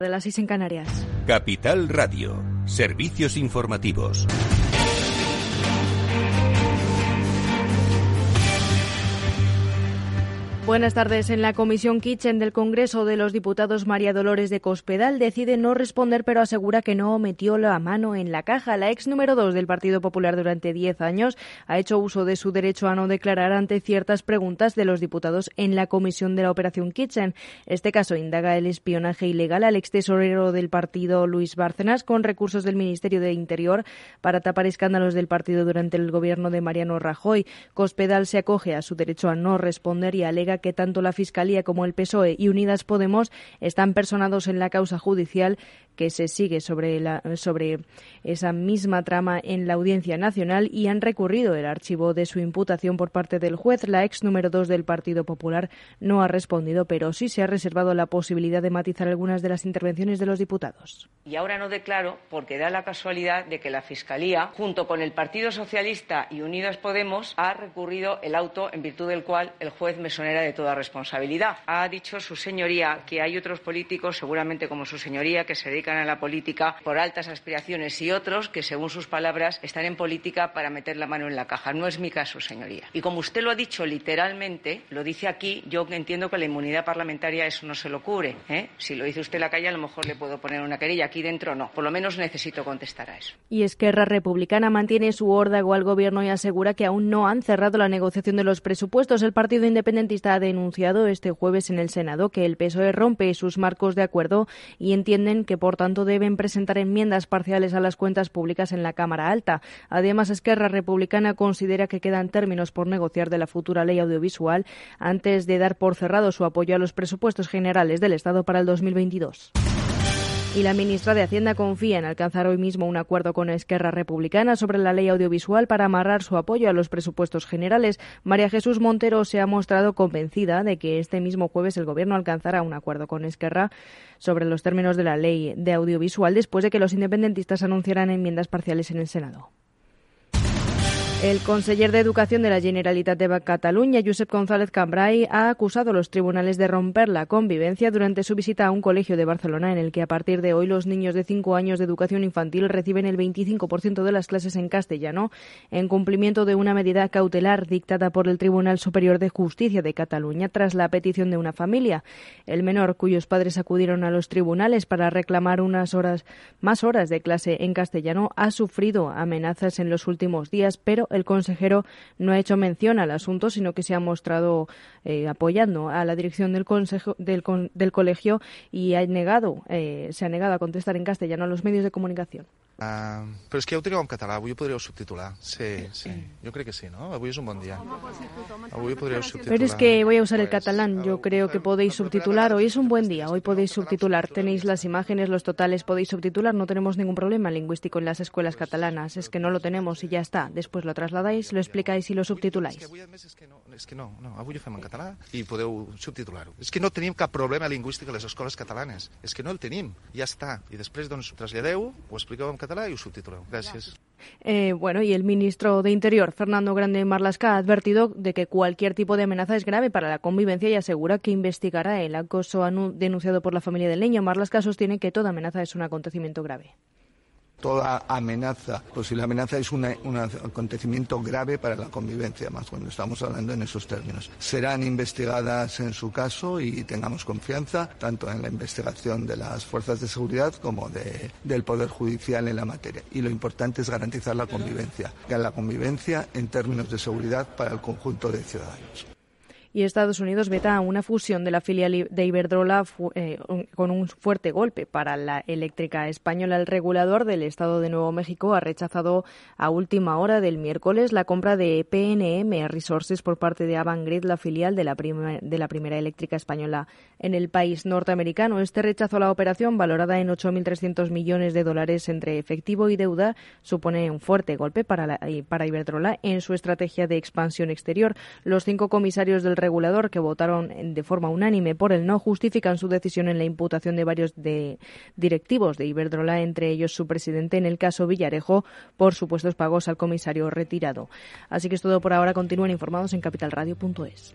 de las seis en Canarias. Capital Radio, servicios informativos. Buenas tardes. En la Comisión Kitchen del Congreso de los Diputados, María Dolores de Cospedal decide no responder, pero asegura que no metió la mano en la caja. La ex número dos del Partido Popular durante diez años ha hecho uso de su derecho a no declarar ante ciertas preguntas de los diputados en la Comisión de la Operación Kitchen. Este caso indaga el espionaje ilegal al ex tesorero del partido Luis Bárcenas con recursos del Ministerio de Interior para tapar escándalos del partido durante el gobierno de Mariano Rajoy. Cospedal se acoge a su derecho a no responder y alega que tanto la Fiscalía como el PSOE y Unidas Podemos están personados en la causa judicial que se sigue sobre, sobre esa misma trama en la Audiencia Nacional y han recurrido el archivo de su imputación por parte del juez. La ex número dos del Partido Popular no ha respondido, pero sí se ha reservado la posibilidad de matizar algunas de las intervenciones de los diputados. Y ahora no declaro porque da la casualidad de que la Fiscalía, junto con el Partido Socialista y Unidas Podemos, ha recurrido el auto en virtud del cual el juez me de toda responsabilidad. Ha dicho su señoría que hay otros políticos, seguramente como su señoría, que se dedican a la política por altas aspiraciones y otros que, según sus palabras, están en política para meter la mano en la caja. No es mi caso, señoría. Y como usted lo ha dicho literalmente, lo dice aquí, yo entiendo que la inmunidad parlamentaria eso no se lo cubre. ¿eh? Si lo dice usted en la calle, a lo mejor le puedo poner una querella. Aquí dentro no. Por lo menos necesito contestar a eso. Y Esquerra Republicana mantiene su órdago al Gobierno y asegura que aún no han cerrado la negociación de los presupuestos. El Partido Independentista ha denunciado este jueves en el Senado que el PSOE rompe sus marcos de acuerdo y entienden que por tanto, deben presentar enmiendas parciales a las cuentas públicas en la Cámara Alta. Además, Esquerra Republicana considera que quedan términos por negociar de la futura ley audiovisual antes de dar por cerrado su apoyo a los presupuestos generales del Estado para el 2022. Y la ministra de Hacienda confía en alcanzar hoy mismo un acuerdo con Esquerra Republicana sobre la ley audiovisual para amarrar su apoyo a los presupuestos generales. María Jesús Montero se ha mostrado convencida de que este mismo jueves el Gobierno alcanzará un acuerdo con Esquerra sobre los términos de la ley de audiovisual después de que los independentistas anunciaran enmiendas parciales en el Senado. El conseller de Educación de la Generalitat de Cataluña, Josep González Cambrai, ha acusado a los tribunales de romper la convivencia durante su visita a un colegio de Barcelona en el que a partir de hoy los niños de cinco años de educación infantil reciben el 25% de las clases en castellano en cumplimiento de una medida cautelar dictada por el Tribunal Superior de Justicia de Cataluña tras la petición de una familia. El menor, cuyos padres acudieron a los tribunales para reclamar unas horas más horas de clase en castellano, ha sufrido amenazas en los últimos días, pero el consejero no ha hecho mención al asunto, sino que se ha mostrado eh, apoyando a la dirección del, consejo, del, del colegio y ha negado, eh, se ha negado a contestar en castellano a los medios de comunicación. Uh, però és que ja ho trigueu en català, avui ho podríeu subtitular. Sí, sí, jo crec que sí, ¿no? Avui és un bon dia. Avui ho podríeu subtitular. Pero es que voy a usar el catalán, yo creo que podéis subtitular. Hoy es un buen día, hoy podéis subtitular. Tenéis las imágenes, los totales, podéis subtitular, no tenemos ningún problema lingüístico en las escuelas catalanas. Es que no lo tenemos y ya está. Después lo trasladáis, lo explicáis y lo subtituláis. És que no, és que no, no, avui ho fem en català i podeu subtitular-ho. És que no tenim cap problema lingüístic a les escoles catalanes. És que no el tenim, ja està. I després, doncs, traslladeu, ho expliqueu en català català i. Eh, bueno, y el ministro de Interior, Fernando Grande Marlasca, ha advertido de que cualquier tipo de amenaza es grave para la convivencia y asegura que investigará el acoso denunciado por la familia del niño. Marlasca sostiene que toda amenaza es un acontecimiento grave toda amenaza, pues si la amenaza es un acontecimiento grave para la convivencia, más cuando estamos hablando en esos términos. Serán investigadas en su caso y tengamos confianza tanto en la investigación de las fuerzas de seguridad como de, del Poder Judicial en la materia. Y lo importante es garantizar la convivencia, la convivencia en términos de seguridad para el conjunto de ciudadanos y Estados Unidos veta una fusión de la filial de Iberdrola eh, con un fuerte golpe para la eléctrica española. El regulador del Estado de Nuevo México ha rechazado a última hora del miércoles la compra de PNM Resources por parte de Avangrid, la filial de la, de la primera eléctrica española en el país norteamericano. Este rechazo a la operación, valorada en 8.300 millones de dólares entre efectivo y deuda, supone un fuerte golpe para, la, para Iberdrola en su estrategia de expansión exterior. Los cinco comisarios del regulador que votaron de forma unánime por el no justifican su decisión en la imputación de varios de directivos de Iberdrola, entre ellos su presidente en el caso Villarejo, por supuestos pagos al comisario retirado. Así que es todo por ahora. Continúen informados en capitalradio.es.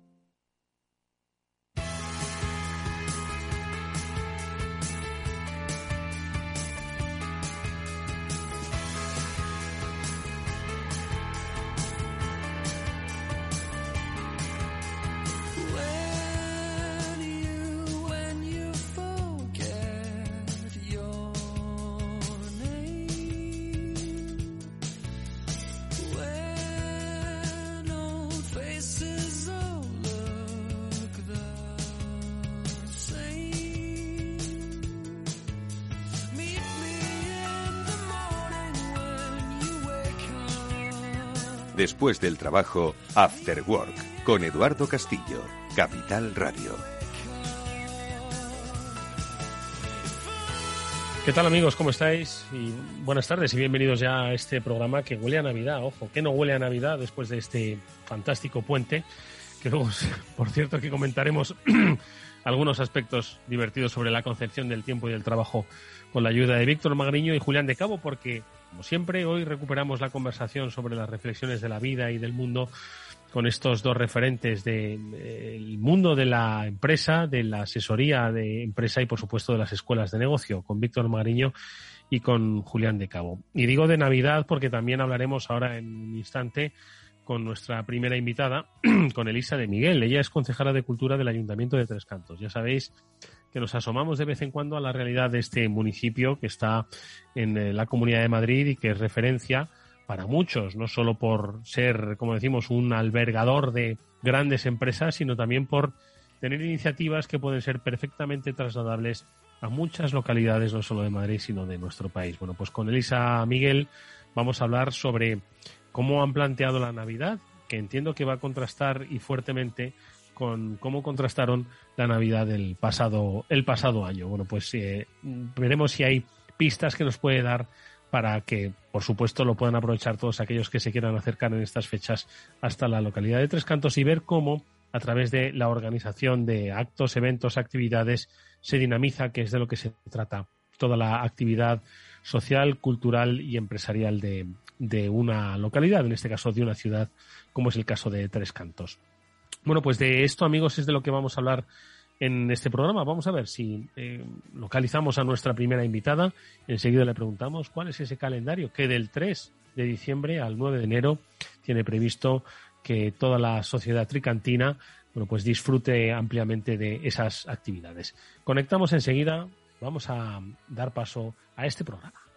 Después del trabajo, After Work, con Eduardo Castillo, Capital Radio. ¿Qué tal amigos? ¿Cómo estáis? Y buenas tardes y bienvenidos ya a este programa que huele a Navidad. Ojo, que no huele a Navidad después de este fantástico puente, que luego, por cierto, que comentaremos algunos aspectos divertidos sobre la concepción del tiempo y del trabajo con la ayuda de Víctor Magriño y Julián de Cabo, porque como siempre, hoy recuperamos la conversación sobre las reflexiones de la vida y del mundo con estos dos referentes del mundo de la empresa, de la asesoría de empresa y, por supuesto, de las escuelas de negocio, con Víctor Mariño y con Julián de Cabo. Y digo de Navidad porque también hablaremos ahora en un instante con nuestra primera invitada, con Elisa de Miguel. Ella es concejala de Cultura del Ayuntamiento de Tres Cantos. Ya sabéis que nos asomamos de vez en cuando a la realidad de este municipio que está en eh, la Comunidad de Madrid y que es referencia para muchos, no solo por ser, como decimos, un albergador de grandes empresas, sino también por tener iniciativas que pueden ser perfectamente trasladables a muchas localidades, no solo de Madrid, sino de nuestro país. Bueno, pues con Elisa Miguel vamos a hablar sobre cómo han planteado la Navidad, que entiendo que va a contrastar y fuertemente con cómo contrastaron la Navidad del pasado, el pasado año. Bueno, pues eh, veremos si hay pistas que nos puede dar para que, por supuesto, lo puedan aprovechar todos aquellos que se quieran acercar en estas fechas hasta la localidad de Tres Cantos y ver cómo, a través de la organización de actos, eventos, actividades, se dinamiza, que es de lo que se trata toda la actividad social, cultural y empresarial de, de una localidad, en este caso de una ciudad, como es el caso de Tres Cantos. Bueno, pues de esto, amigos, es de lo que vamos a hablar en este programa. Vamos a ver si eh, localizamos a nuestra primera invitada. Enseguida le preguntamos cuál es ese calendario que del 3 de diciembre al 9 de enero tiene previsto que toda la sociedad tricantina bueno, pues disfrute ampliamente de esas actividades. Conectamos enseguida. Vamos a dar paso a este programa.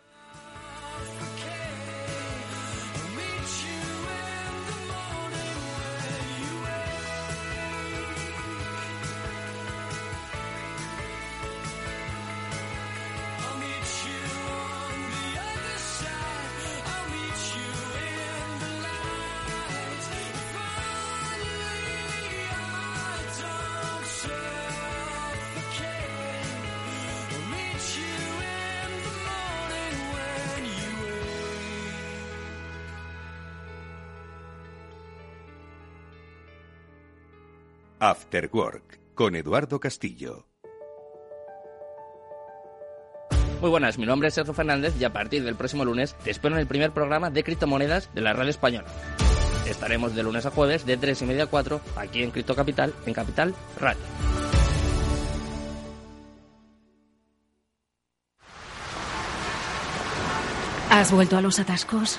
After Work con Eduardo Castillo. Muy buenas, mi nombre es Sergio Fernández y a partir del próximo lunes te espero en el primer programa de criptomonedas de la radio española. Estaremos de lunes a jueves de 3 y media a 4 aquí en Cripto Capital, en Capital Radio. ¿Has vuelto a los atascos?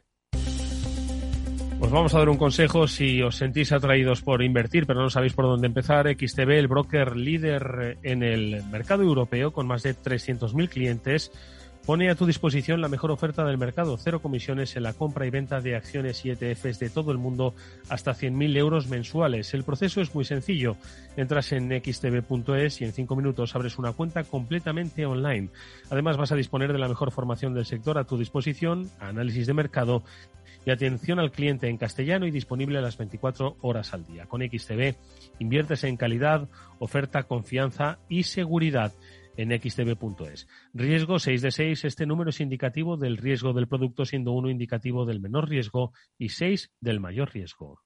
Os vamos a dar un consejo si os sentís atraídos por invertir, pero no sabéis por dónde empezar. XTB, el broker líder en el mercado europeo con más de 300.000 clientes, pone a tu disposición la mejor oferta del mercado. Cero comisiones en la compra y venta de acciones y ETFs de todo el mundo hasta 100.000 euros mensuales. El proceso es muy sencillo. Entras en xtb.es y en cinco minutos abres una cuenta completamente online. Además vas a disponer de la mejor formación del sector a tu disposición, análisis de mercado y atención al cliente en castellano y disponible a las 24 horas al día. Con XTB inviertes en calidad, oferta, confianza y seguridad en xtb.es. Riesgo 6 de 6, este número es indicativo del riesgo del producto, siendo uno indicativo del menor riesgo y 6 del mayor riesgo.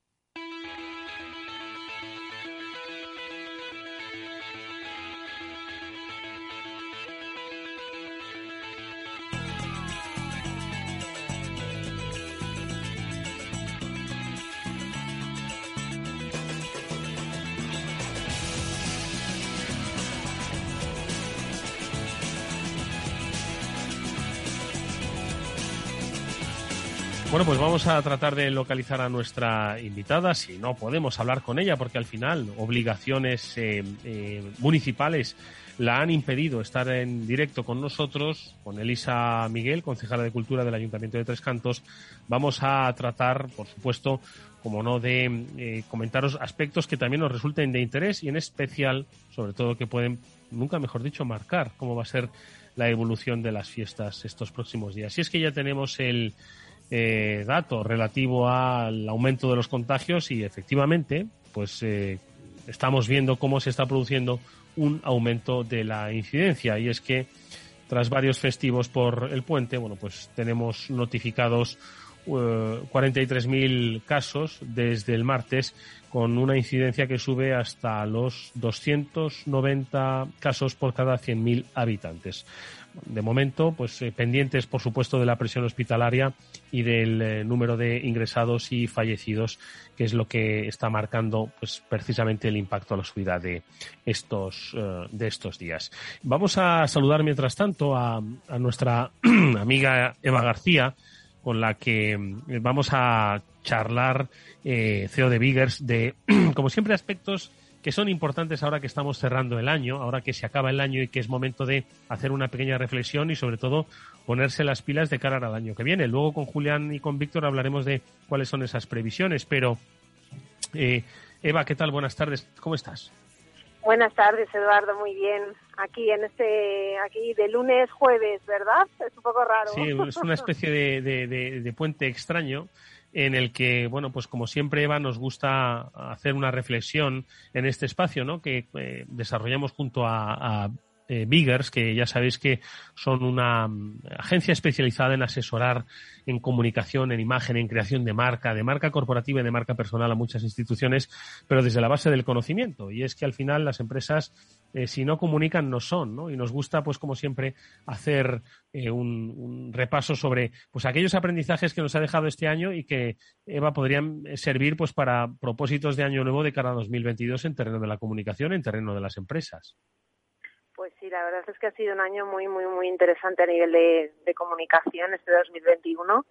Bueno, pues vamos a tratar de localizar a nuestra invitada, si no podemos hablar con ella, porque al final obligaciones eh, eh, municipales la han impedido estar en directo con nosotros, con Elisa Miguel, concejala de Cultura del Ayuntamiento de Tres Cantos. Vamos a tratar, por supuesto, como no, de eh, comentaros aspectos que también nos resulten de interés y en especial, sobre todo, que pueden, nunca mejor dicho, marcar cómo va a ser la evolución de las fiestas estos próximos días. Si es que ya tenemos el eh, dato relativo al aumento de los contagios y efectivamente, pues eh, estamos viendo cómo se está produciendo un aumento de la incidencia. Y es que tras varios festivos por el puente, bueno, pues tenemos notificados 43.000 eh, casos desde el martes con una incidencia que sube hasta los 290 casos por cada 100.000 habitantes de momento, pues eh, pendientes, por supuesto, de la presión hospitalaria y del eh, número de ingresados y fallecidos, que es lo que está marcando, pues, precisamente el impacto a la subida de estos, eh, de estos días. Vamos a saludar, mientras tanto, a, a nuestra amiga Eva García, con la que vamos a charlar, CEO de Biggers, de, como siempre, aspectos que son importantes ahora que estamos cerrando el año, ahora que se acaba el año y que es momento de hacer una pequeña reflexión y sobre todo ponerse las pilas de cara al año que viene. Luego con Julián y con Víctor hablaremos de cuáles son esas previsiones, pero eh, Eva, ¿qué tal? Buenas tardes, ¿cómo estás? Buenas tardes, Eduardo, muy bien. Aquí en este, aquí de lunes jueves, ¿verdad? Es un poco raro. Sí, es una especie de, de puente extraño en el que, bueno, pues como siempre, Eva, nos gusta hacer una reflexión en este espacio, ¿no? Que eh, desarrollamos junto a, a eh, Biggers, que ya sabéis que son una mm, agencia especializada en asesorar en comunicación, en imagen, en creación de marca, de marca corporativa y de marca personal a muchas instituciones, pero desde la base del conocimiento. Y es que al final las empresas eh, si no comunican no son, ¿no? Y nos gusta, pues como siempre, hacer eh, un, repaso sobre pues aquellos aprendizajes que nos ha dejado este año y que, Eva, podrían servir pues para propósitos de año nuevo de cara a 2022 en terreno de la comunicación, en terreno de las empresas. La verdad es que ha sido un año muy, muy, muy interesante a nivel de, comunicación este 2021,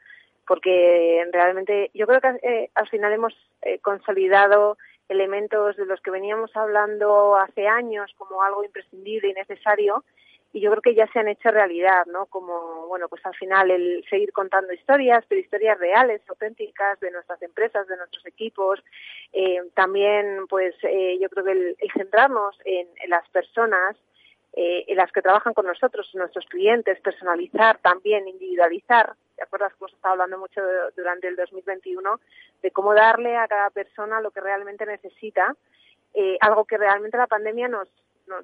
porque realmente yo creo que eh, al final hemos consolidado elementos de los que veníamos hablando hace años como algo imprescindible y necesario y yo creo que ya se han hecho realidad, ¿no? Como, bueno, pues al final el seguir contando historias, pero historias reales, auténticas de nuestras empresas, de nuestros equipos. Eh, también, pues eh, yo creo que el, centrarnos en, las personas, eh, en las que trabajan con nosotros, nuestros clientes, personalizar también, individualizar. ¿Te acuerdas que hemos estado hablando mucho durante el 2021 de cómo darle a cada persona lo que realmente necesita? algo que realmente la pandemia nos,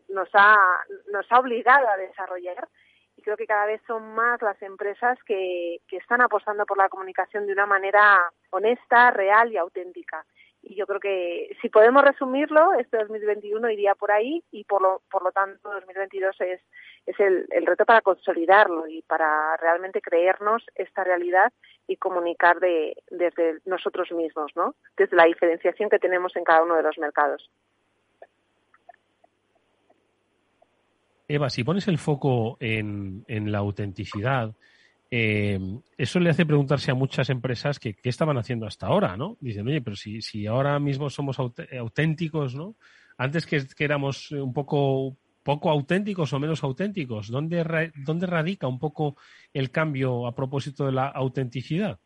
nos, ha, nos ha obligado a desarrollar y creo que cada vez son más las empresas que están apostando por la comunicación de una manera honesta, real y auténtica. Y yo creo que si podemos resumirlo, este 2021 iría por ahí y por lo, por lo tanto 2022 es, es el, reto para consolidarlo y para realmente creernos esta realidad y comunicar de, desde nosotros mismos, ¿no? Desde la diferenciación que tenemos en cada uno de los mercados. Eva, si pones el foco en, la autenticidad, eh, eso le hace preguntarse a muchas empresas que, qué estaban haciendo hasta ahora, ¿no? Dicen, oye, pero si, si ahora mismo somos auténticos, ¿no? Antes que, éramos un poco, poco auténticos o menos auténticos, ¿dónde, ¿dónde radica un poco el cambio a propósito de la autenticidad?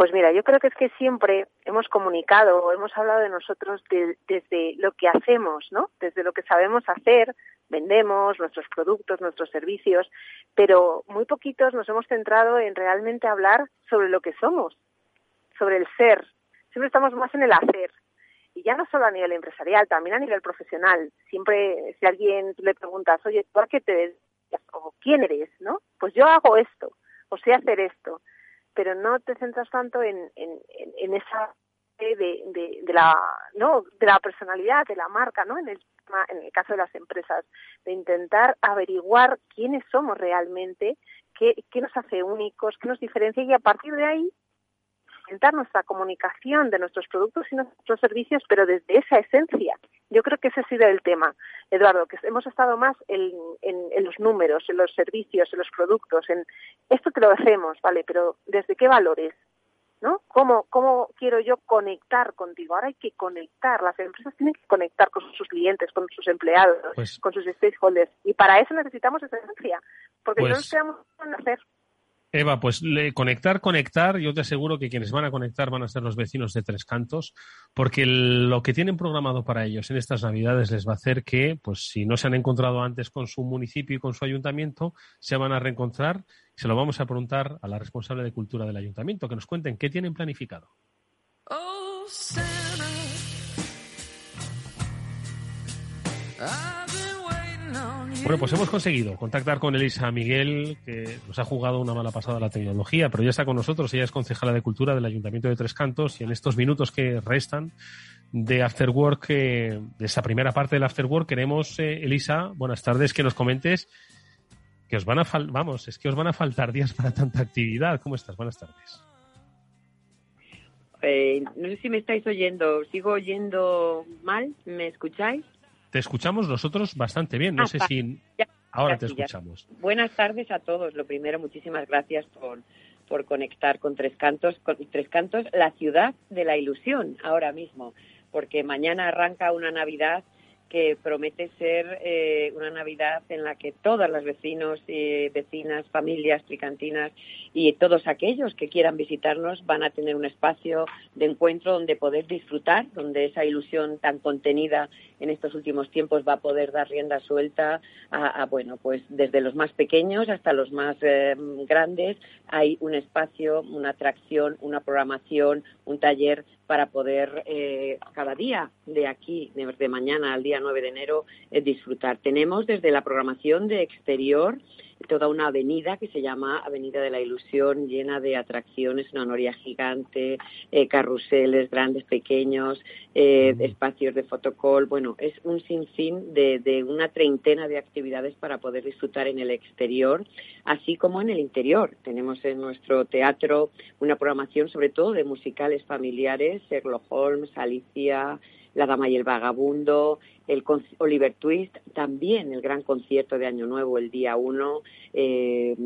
Pues mira, yo creo que es que siempre hemos comunicado, hemos hablado de nosotros desde lo que hacemos, ¿no? Desde lo que sabemos hacer, vendemos, nuestros productos, nuestros servicios, pero muy poquitos nos hemos centrado en realmente hablar sobre lo que somos, sobre el ser. Siempre estamos más en el hacer. Y ya no solo a nivel empresarial, también a nivel profesional. Siempre, si alguien le preguntas, oye, ¿tú qué te dedicas? o quién eres, ¿no? Pues yo hago esto, o sé hacer esto, pero no te centras tanto en, en, en esa de, de, la no de la personalidad de la marca no en el en el caso de las empresas, de intentar averiguar quiénes somos realmente, qué, qué nos hace únicos, qué nos diferencia y a partir de ahí intentar nuestra comunicación de nuestros productos y nuestros servicios, pero desde esa esencia. Yo creo que ese ha sido el tema, Eduardo, que hemos estado más en, en, los números, en los servicios, en los productos, en esto te lo hacemos, ¿vale? Pero ¿desde qué valores? ¿no? ¿Cómo, ¿Cómo quiero yo conectar contigo? Ahora hay que conectar, las empresas tienen que conectar con sus clientes, con sus empleados, pues con sus stakeholders, y para eso necesitamos esa esencia, porque no nos pues quedamos en hacer. Eva, pues conectar, conectar, yo te aseguro que quienes van a conectar van a ser los vecinos de Tres Cantos, porque lo que tienen programado para ellos en estas Navidades les va a hacer que, pues si no se han encontrado antes con su municipio y con su ayuntamiento, se van a reencontrar. Se lo vamos a preguntar a la responsable de cultura del ayuntamiento, que nos cuenten qué tienen planificado. Oh, Bueno, pues hemos conseguido contactar con Elisa Miguel, que nos ha jugado una mala pasada la tecnología, pero ya está con nosotros. Ella es concejala de Cultura del Ayuntamiento de Tres Cantos y en estos minutos que restan de Afterwork, eh, de esa primera parte del Afterwork, queremos, eh, Elisa, buenas tardes, que nos comentes que os van a vamos, es que os van a faltar días para tanta actividad. ¿Cómo estás? Buenas tardes. Eh, no sé si me estáis oyendo. ¿Sigo oyendo mal? ¿Me escucháis? Te escuchamos nosotros bastante bien. No ah, sé si ahora te escuchamos. Buenas tardes a todos. Lo primero, muchísimas gracias por, por conectar con Tres Cantos, con Tres Cantos, la ciudad de la ilusión ahora mismo, porque mañana arranca una Navidad que promete ser eh, una Navidad en la que todas las vecinos y vecinas, familias, tricantinas y todos aquellos que quieran visitarnos van a tener un espacio de encuentro donde poder disfrutar, donde esa ilusión tan contenida en estos últimos tiempos va a poder dar rienda suelta a, bueno, pues desde los más pequeños hasta los más eh, grandes hay un espacio, una atracción, una programación, un taller para poder eh, cada día de aquí, de, mañana al día 9 de enero, eh, disfrutar. Tenemos desde la programación de exterior toda una avenida que se llama Avenida de la Ilusión, llena de atracciones, una noria gigante, eh, carruseles grandes, pequeños, eh, espacios de fotocall. Bueno, es un sinfín de, de una treintena de actividades para poder disfrutar en el exterior, así como en el interior. Tenemos en nuestro teatro una programación sobre todo de musicales familiares, Sherlock Holmes, Alicia, la Dama y el Vagabundo, el Oliver Twist, también el gran concierto de Año Nuevo el día 1, eh,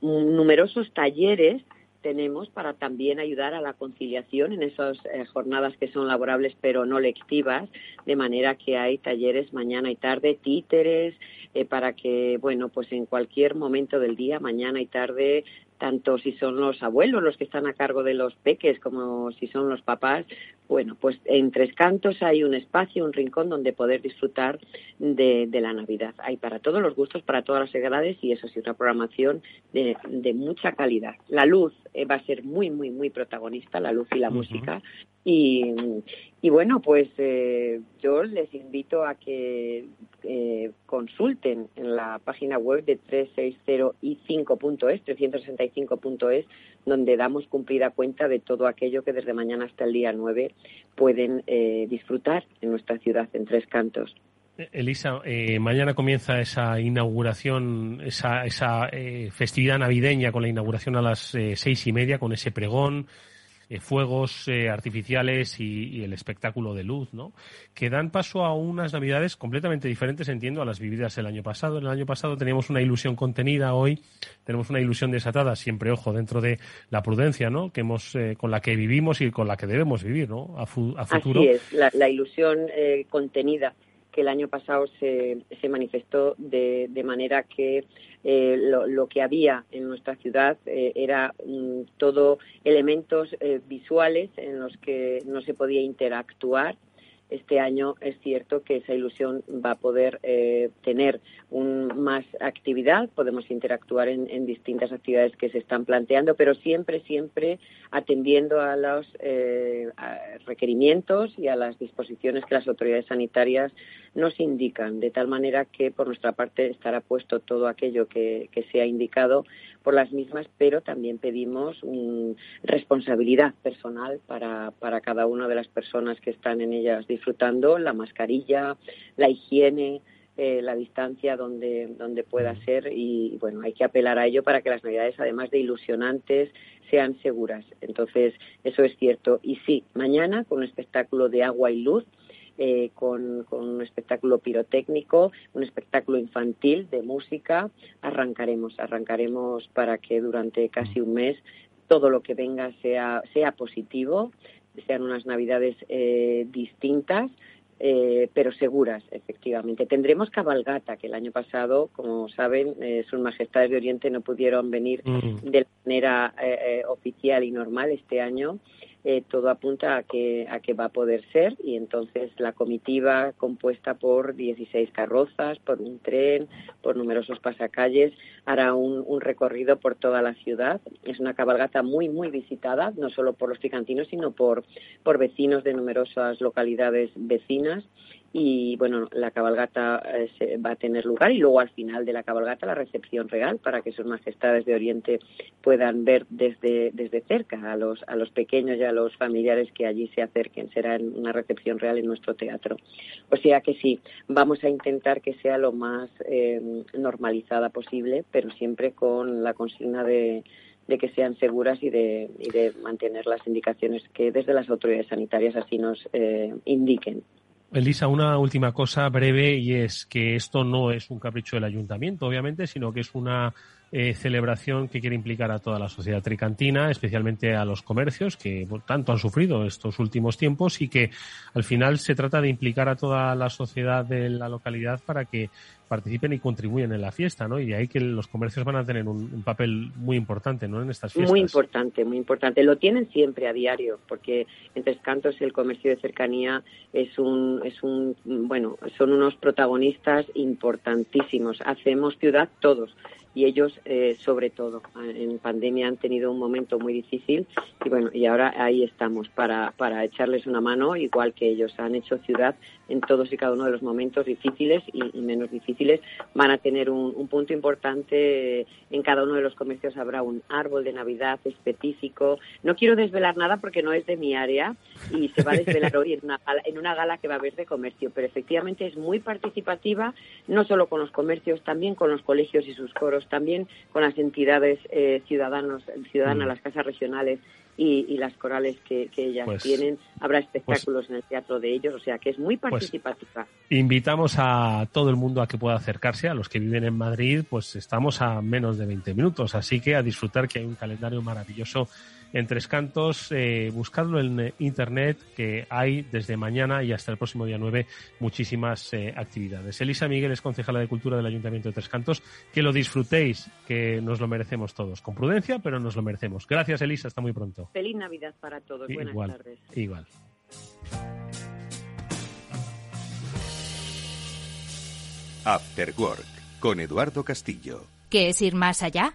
numerosos talleres tenemos para también ayudar a la conciliación en esas eh, jornadas que son laborables pero no lectivas, de manera que hay talleres mañana y tarde, títeres, eh, para que, bueno, pues en cualquier momento del día, mañana y tarde, tanto si son los abuelos los que están a cargo de los peques como si son los papás, bueno, pues en Tres Cantos hay un espacio, un rincón donde poder disfrutar de, la Navidad. Hay para todos los gustos, para todas las edades y eso sí, una programación de, mucha calidad. La luz eh, va a ser muy, muy, muy protagonista, la luz y la música. Y, y, bueno, pues eh, yo les invito a que eh, consulten en la página web de 360i5.es, 365.es, donde damos cumplida cuenta de todo aquello que desde mañana hasta el día 9 pueden eh, disfrutar en nuestra ciudad en Tres Cantos. Elisa, eh, mañana comienza esa inauguración, esa, esa eh, festividad navideña con la inauguración a las seis y media, con ese pregón, eh, fuegos eh, artificiales y, el espectáculo de luz, ¿no? Que dan paso a unas navidades completamente diferentes, entiendo, a las vividas el año pasado. En el año pasado teníamos una ilusión contenida, hoy tenemos una ilusión desatada, siempre, ojo, dentro de la prudencia, ¿no? Que hemos, eh, con la que vivimos y con la que debemos vivir, ¿no? A, futuro. Así es, la, ilusión contenida que el año pasado se, se manifestó de, manera que eh, lo, que había en nuestra ciudad eh, era mm, todo elementos eh, visuales en los que no se podía interactuar este año es cierto que esa ilusión va a poder eh, tener un, más actividad, podemos interactuar en, distintas actividades que se están planteando, pero siempre, siempre atendiendo a los eh, requerimientos y a las disposiciones que las autoridades sanitarias nos indican, de tal manera que por nuestra parte estará puesto todo aquello que, que se ha indicado por las mismas, pero también pedimos responsabilidad personal para, para cada una de las personas que están en ellas disfrutando, la mascarilla, la higiene, eh, la distancia donde, donde pueda ser y bueno, hay que apelar a ello para que las navidades, además de ilusionantes, sean seguras. Entonces, eso es cierto. Y sí, mañana con un espectáculo de agua y luz, eh, con, un espectáculo pirotécnico, un espectáculo infantil de música. Arrancaremos, arrancaremos para que durante casi un mes todo lo que venga sea, sea positivo, sean unas navidades eh, distintas. Eh, pero seguras, efectivamente. Tendremos cabalgata, que el año pasado, como saben, sus majestades de Oriente no pudieron venir mm. de manera oficial y normal este año eh, todo apunta a que, a que va a poder ser y entonces la comitiva compuesta por 16 carrozas, por un tren, por numerosos pasacalles, hará un, un recorrido por toda la ciudad. Es una cabalgata muy, muy visitada, no solo por los picantinos, sino por, por vecinos de numerosas localidades vecinas y bueno, la cabalgata eh, va a tener lugar y luego al final de la cabalgata la recepción real para que sus majestades de Oriente puedan ver desde, desde cerca a los, a los pequeños y a los familiares que allí se acerquen. Será una recepción real en nuestro teatro. O sea que sí, vamos a intentar que sea lo más eh, normalizada posible, pero siempre con la consigna de, de que sean seguras y de, y de mantener las indicaciones que desde las autoridades sanitarias así nos eh, indiquen. Elisa, una última cosa breve y es que esto no es un capricho del ayuntamiento, obviamente, sino que es una eh, celebración que quiere implicar a toda la sociedad tricantina, especialmente a los comercios que tanto han sufrido estos últimos tiempos y que al final se trata de implicar a toda la sociedad de la localidad para que participen y contribuyan en la fiesta, ¿no? Y ahí que los comercios van a tener un, papel muy importante, ¿no? En estas fiestas. Muy importante, muy importante. Lo tienen siempre a diario, porque en Tres Cantos el comercio de cercanía es un, es un, bueno, son unos protagonistas importantísimos. Hacemos ciudad todos y ellos eh, sobre todo en pandemia han tenido un momento muy difícil y bueno y ahora ahí estamos para, para echarles una mano igual que ellos han hecho ciudad en todos y cada uno de los momentos difíciles y, menos difíciles. Van a tener un, punto importante en cada uno de los comercios habrá un árbol de navidad específico. No quiero desvelar nada porque no es de mi área y se va a desvelar hoy en una, en una gala que va a haber de comercio pero efectivamente es muy participativa no solo con los comercios también con los colegios y sus coros también con las entidades eh, ciudadanos, ciudadanas, mm. las casas regionales y, las corales que, ellas Pues- tienen. Habrá espectáculos en el teatro de ellos, o sea que es muy Pues- participativa. Invitamos a todo el mundo a que pueda acercarse, a los que viven en Madrid, pues estamos a menos de 20 minutos, así que a disfrutar que hay un calendario maravilloso en Tres Cantos, eh, buscadlo en eh, internet, que hay desde mañana y hasta el próximo día 9 muchísimas eh, actividades. Elisa Miguel es concejala de Cultura del Ayuntamiento de Tres Cantos, que lo disfrutéis, que nos lo merecemos todos, con prudencia, pero nos lo merecemos. Gracias Elisa, hasta muy pronto. Feliz Navidad para todos. Buenas Igual, tardes. igual. After Work con Eduardo Castillo. ¿Qué es ir más allá?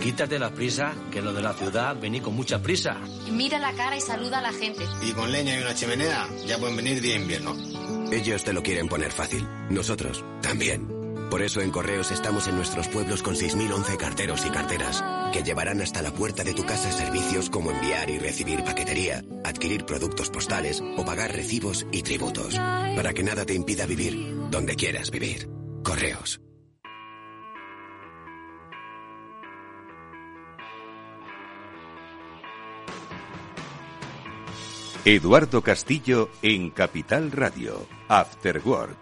Quítate la prisa, que lo de la ciudad vení con mucha prisa. Mira la cara y saluda a la gente. Y con leña y una chimenea ya pueden venir día invierno. Ellos te lo quieren poner fácil. Nosotros también. Por eso en Correos estamos en nuestros pueblos con 6.011 carteros y carteras que llevarán hasta la puerta de tu casa servicios como enviar y recibir paquetería, adquirir productos postales o pagar recibos y tributos. Para que nada te impida vivir donde quieras vivir. Correos. Eduardo Castillo en Capital Radio. After Work.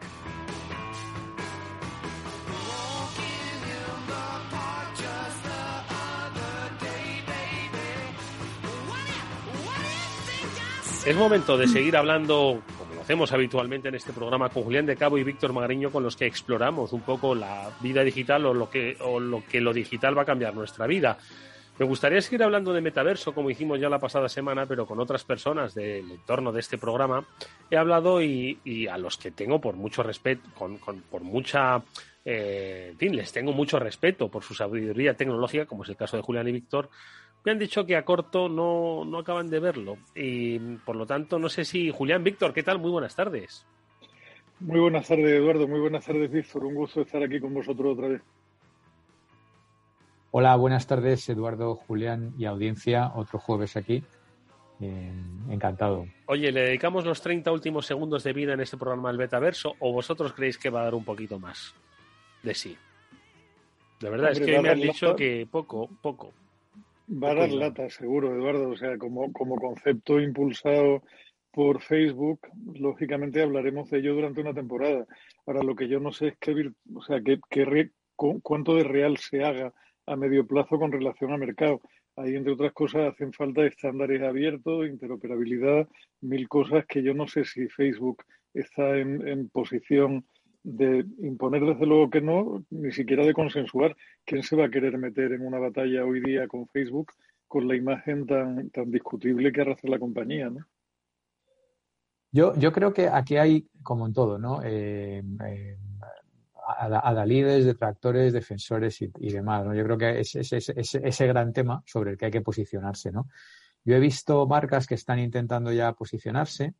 Es momento de seguir hablando, como lo hacemos habitualmente en este programa, con Julián de Cabo y Víctor Magariño, con los que exploramos un poco la vida digital o lo que, o lo, que lo digital va a cambiar nuestra vida. Me gustaría seguir hablando de metaverso, como hicimos ya la pasada semana, pero con otras personas del entorno de este programa. He hablado y, a los que tengo por mucho respeto, con, con- por mucha. eh, en fin, les tengo mucho respeto por su sabiduría tecnológica, como es el caso de Julián y Víctor. Me han dicho que a corto no, no acaban de verlo. Y por lo tanto, no sé si. Julián, Víctor, ¿qué tal? Muy buenas tardes. Muy buenas tardes, Eduardo. Muy buenas tardes, Víctor. Un gusto estar aquí con vosotros otra vez. Hola, buenas tardes, Eduardo, Julián y audiencia. Otro jueves aquí. Eh, encantado. Oye, ¿le dedicamos los 30 últimos segundos de vida en este programa al Betaverso o vosotros creéis que va a dar un poquito más de sí? De verdad, es que me han dicho lata. que poco, poco. Va a dar lata, seguro, Eduardo. O sea, como, como concepto impulsado por Facebook, lógicamente hablaremos de ello durante una temporada. Ahora, lo que yo no sé es qué, o sea, qué, qué cuánto de real se haga a medio plazo con relación al mercado. Ahí, entre otras cosas, hacen falta estándares abiertos, interoperabilidad, mil cosas que yo no sé si Facebook está en, en posición de imponer, desde luego que no, ni siquiera de consensuar. ¿Quién se va a querer meter en una batalla hoy día con Facebook con la imagen tan, tan discutible que arrastra la compañía, ¿no? Yo, yo creo que aquí hay, como en todo, ¿no? Eh, eh, adalides, detractores, defensores y, y demás, ¿no? Yo creo que es, es- es- es- ese gran tema sobre el que hay que posicionarse, ¿no? Yo he visto marcas que están intentando ya posicionarse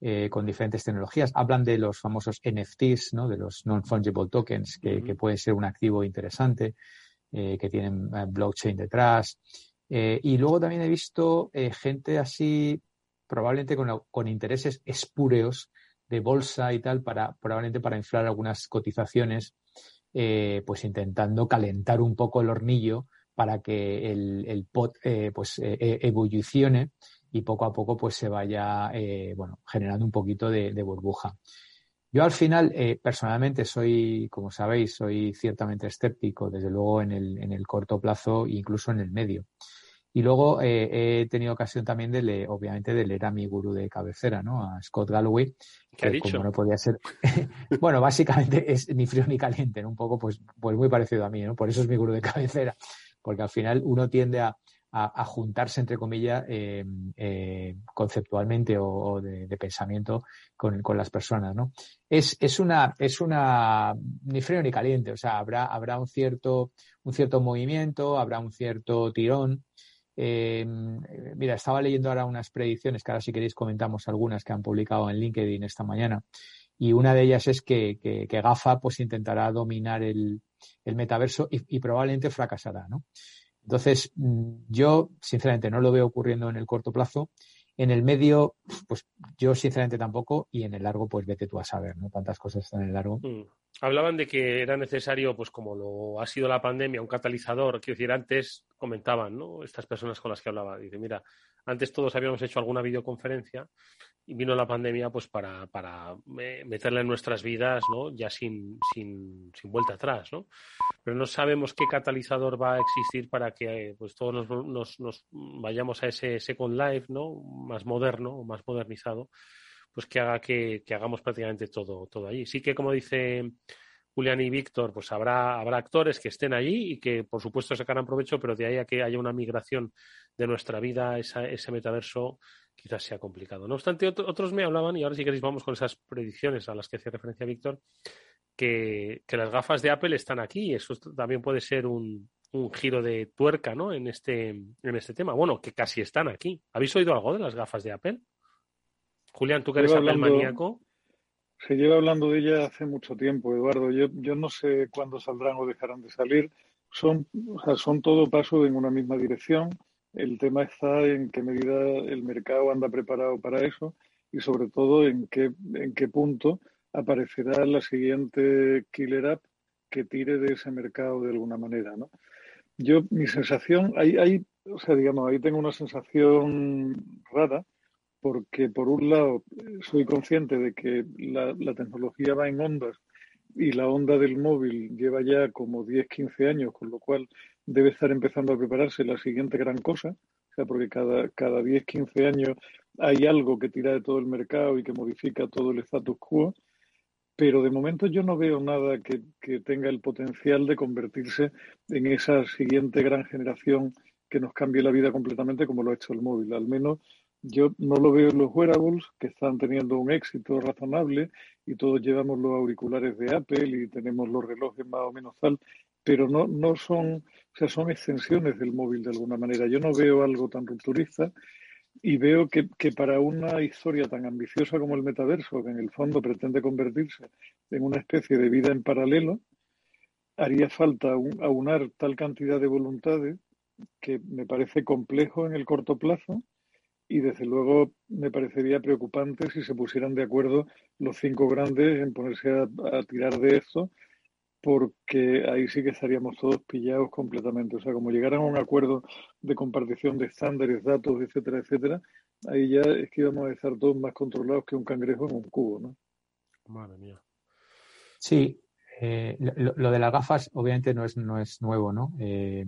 eh, con diferentes tecnologías. Hablan de los famosos NFTs, ¿no? De los non-fungible tokens, que, que pueden ser un activo interesante, eh, que tienen eh, blockchain detrás. Eh, y luego también he visto eh, gente así, probablemente con, con intereses espúreos de bolsa y tal, para, probablemente para inflar algunas cotizaciones, eh, pues intentando calentar un poco el hornillo para que el, el pot eh, pues eh, evolucione y poco a poco pues se vaya bueno, generando un poquito de, burbuja. Yo al final, personalmente, soy, como sabéis, soy ciertamente escéptico, desde luego en el, en el corto plazo e incluso en el medio. Y luego eh, he tenido ocasión también de leer, obviamente, de leer a mi gurú de cabecera, ¿no? A Scott Galloway. ¿Qué ha dicho? Como no podía ser. bueno, básicamente es ni frío ni caliente, ¿no? Un poco, pues, pues muy parecido a mí, ¿no? Por eso es mi gurú de cabecera. Porque al final uno tiende a, a, a juntarse, entre comillas, eh, eh, conceptualmente o, o de, de pensamiento con, con, las personas, ¿no? Es, es una, es una, ni frío ni caliente, o sea, habrá, habrá un cierto, un cierto movimiento, habrá un cierto tirón, Eh, mira, estaba leyendo ahora unas predicciones, que ahora si queréis comentamos algunas que han publicado en LinkedIn esta mañana, y una de ellas es que, que, GAFA pues intentará dominar el, el metaverso y, y, probablemente fracasará, ¿no? Entonces, mm, yo sinceramente no lo veo ocurriendo en el corto plazo. En el medio, pues yo sinceramente tampoco, y en el largo, pues vete tú a saber, ¿no? Tantas cosas están en el largo. Mm. Hablaban de que era necesario, pues como lo ha sido la pandemia, un catalizador. Quiero decir, antes comentaban, ¿no? Estas personas con las que hablaba. Dice, mira, antes todos habíamos hecho alguna videoconferencia y vino la pandemia pues para, para meterla en nuestras vidas, ¿no? Ya sin, sin, sin, vuelta atrás, ¿no? Pero no sabemos qué catalizador va a existir para que pues todos nos, nos, nos vayamos a ese Second Life, ¿no? Más moderno, más modernizado, pues que haga que, que hagamos prácticamente todo, todo allí. Sí que como dice Julián y Víctor, pues habrá, habrá actores que estén allí y que por supuesto sacarán provecho, pero de ahí a que haya una migración de nuestra vida, esa, ese metaverso, quizás sea complicado. No obstante, otros me hablaban, y ahora si queréis vamos con esas predicciones a las que hace referencia Víctor, que, que, las gafas de Apple están aquí. Eso también puede ser un, un giro de tuerca ¿no? en, este, en este tema. Bueno, que casi están aquí. ¿Habéis oído algo de las gafas de Apple? Julián, tú que eres Apple maníaco. Se lleva hablando de ella hace mucho tiempo, Eduardo. Yo, yo no sé cuándo saldrán o dejarán de salir. Son, o sea, son todo paso en una misma dirección. El tema está en qué medida el mercado anda preparado para eso y sobre todo en qué, en qué punto aparecerá la siguiente killer app que tire de ese mercado de alguna manera, ¿no? Yo, mi sensación, hay, hay, o sea, digamos, ahí tengo una sensación rara, porque por un lado soy consciente de que la, tecnología va en ondas y la onda del móvil lleva ya como 10, 15 años, con lo cual debe estar empezando a prepararse la siguiente gran cosa, o sea, porque cada, cada 10, 15 años hay algo que tira de todo el mercado y que modifica todo el status quo, pero de momento yo no veo nada que, que tenga el potencial de convertirse en esa siguiente gran generación que nos cambie la vida completamente como lo ha hecho el móvil. Al menos yo no lo veo en los wearables, que están teniendo un éxito razonable, y todos llevamos los auriculares de Apple y tenemos los relojes más o menos tal, pero no, no son, o sea, son extensiones del móvil de alguna manera. Yo no veo algo tan rupturista y veo que, que para una historia tan ambiciosa como el metaverso, que en el fondo pretende convertirse en una especie de vida en paralelo, haría falta aunar tal cantidad de voluntades que me parece complejo en el corto plazo y desde luego me parecería preocupante si se pusieran de acuerdo los cinco grandes en ponerse a, tirar de esto, porque ahí sí que estaríamos todos pillados completamente. O sea, como llegaran a un acuerdo de compartición de estándares, datos, etcétera, etcétera, ahí ya es que íbamos a estar todos más controlados que un cangrejo en un cubo, ¿no? Madre mía. Sí, eh, lo, de las gafas obviamente no es, no es nuevo, ¿no? Eh,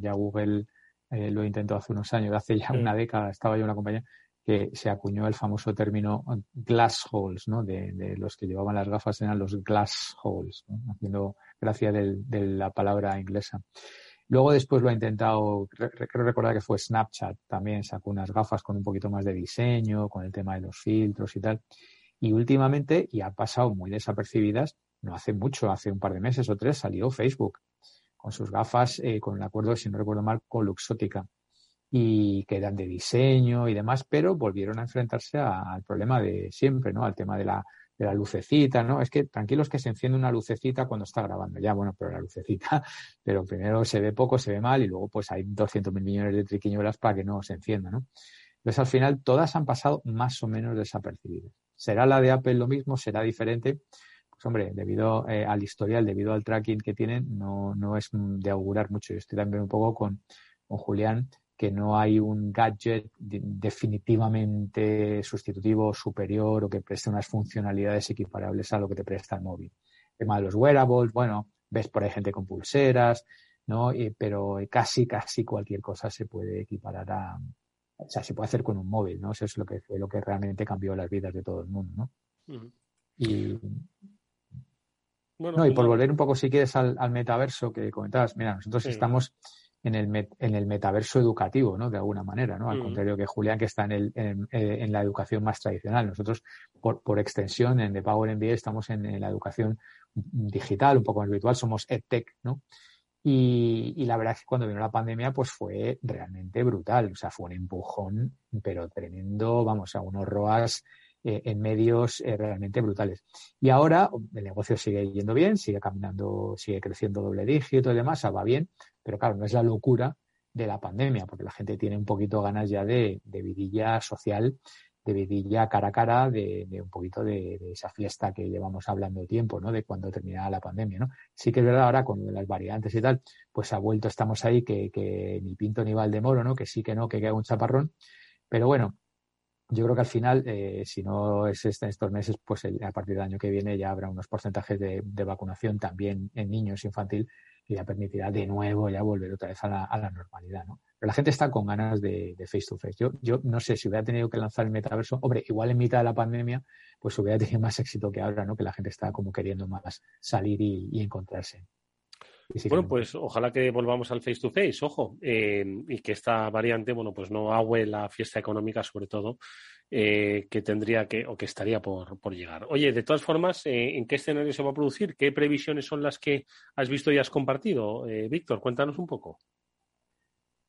ya Google eh, lo intentó hace unos años, hace ya una década, estaba yo en una compañía que se acuñó el famoso término glass holes, ¿no? De, los que llevaban las gafas eran los glass holes, haciendo gracia de la palabra inglesa. Luego después lo ha intentado, creo recordar que fue Snapchat, también sacó unas gafas con un poquito más de diseño, con el tema de los filtros y tal. Y últimamente, y ha pasado muy desapercibidas, no hace mucho, hace un par de meses o tres, salió Facebook con sus gafas, eh, con el acuerdo, si no recuerdo mal, con Luxótica, y que eran de diseño y demás, pero volvieron a enfrentarse al problema de siempre, ¿no? Al tema de la, de la lucecita, ¿no? Es que tranquilos que se enciende una lucecita cuando está grabando. Ya, bueno, pero la lucecita, pero primero se ve poco, se ve mal y luego pues hay 200 mil millones de triquiñuelas para que no se encienda, ¿no? Entonces al final todas han pasado más o menos desapercibidas. ¿Será la de Apple lo mismo? ¿Será diferente? Pues hombre, debido eh, al historial, debido al tracking que tienen, no, no es de augurar mucho. Yo estoy también un poco con, con Julián, que no hay un gadget definitivamente sustitutivo, superior o que preste unas funcionalidades equiparables a lo que te presta el móvil. El tema de los wearables, bueno, ves por ahí gente con pulseras, ¿no? pero casi, casi cualquier cosa se puede equiparar a, o sea, se puede hacer con un móvil, ¿no? Eso es lo que fue lo que realmente cambió las vidas de todo el mundo, ¿no? Y no, y por volver un poco, si quieres, al, metaverso que comentabas, mira, nosotros estamos en el, en el metaverso educativo, ¿no? De alguna manera, ¿no? Al contrario que Julián, que está en, el, en, eh, la educación más tradicional. Nosotros, por, por extensión, en The Power MBA estamos en, la educación digital, un poco más virtual, somos EdTech, ¿no? Y, la verdad es que cuando vino la pandemia, pues fue realmente brutal. O sea, fue un empujón, pero tremendo, vamos, a unos ROAS eh, en medios eh, realmente brutales. Y ahora el negocio sigue yendo bien, sigue caminando, sigue creciendo doble dígito y demás, va bien, pero claro, no es la locura de la pandemia, porque la gente tiene un poquito ganas ya de, de vidilla social de vidilla cara a cara de, un poquito de, esa fiesta que llevamos hablando de tiempo, ¿no? De cuando terminaba la pandemia, ¿no? Sí que es verdad ahora con las variantes y tal, pues ha vuelto, estamos ahí que, que ni Pinto ni Valdemoro, ¿no? Que sí que no, que queda un chaparrón. Pero bueno, yo creo que al final, eh, si no es este, estos meses, pues a partir del año que viene ya habrá unos porcentajes de, de vacunación también en niños infantil y ya permitirá de nuevo ya volver otra vez a la, normalidad, ¿no? Pero la gente está con ganas de, face to face. Yo, yo no sé si hubiera tenido que lanzar el metaverso, hombre, igual en mitad de la pandemia, pues hubiera tenido más éxito que ahora, ¿no? Que la gente está como queriendo más salir y, encontrarse. Bueno, pues ojalá que volvamos al face to face, ojo, eh, y que esta variante, bueno, pues no agüe la fiesta económica, sobre todo, eh, que tendría que o que estaría por, por llegar. Oye, de todas formas, eh, ¿en qué escenario se va a producir? ¿Qué previsiones son las que has visto y has compartido? Víctor, cuéntanos un poco.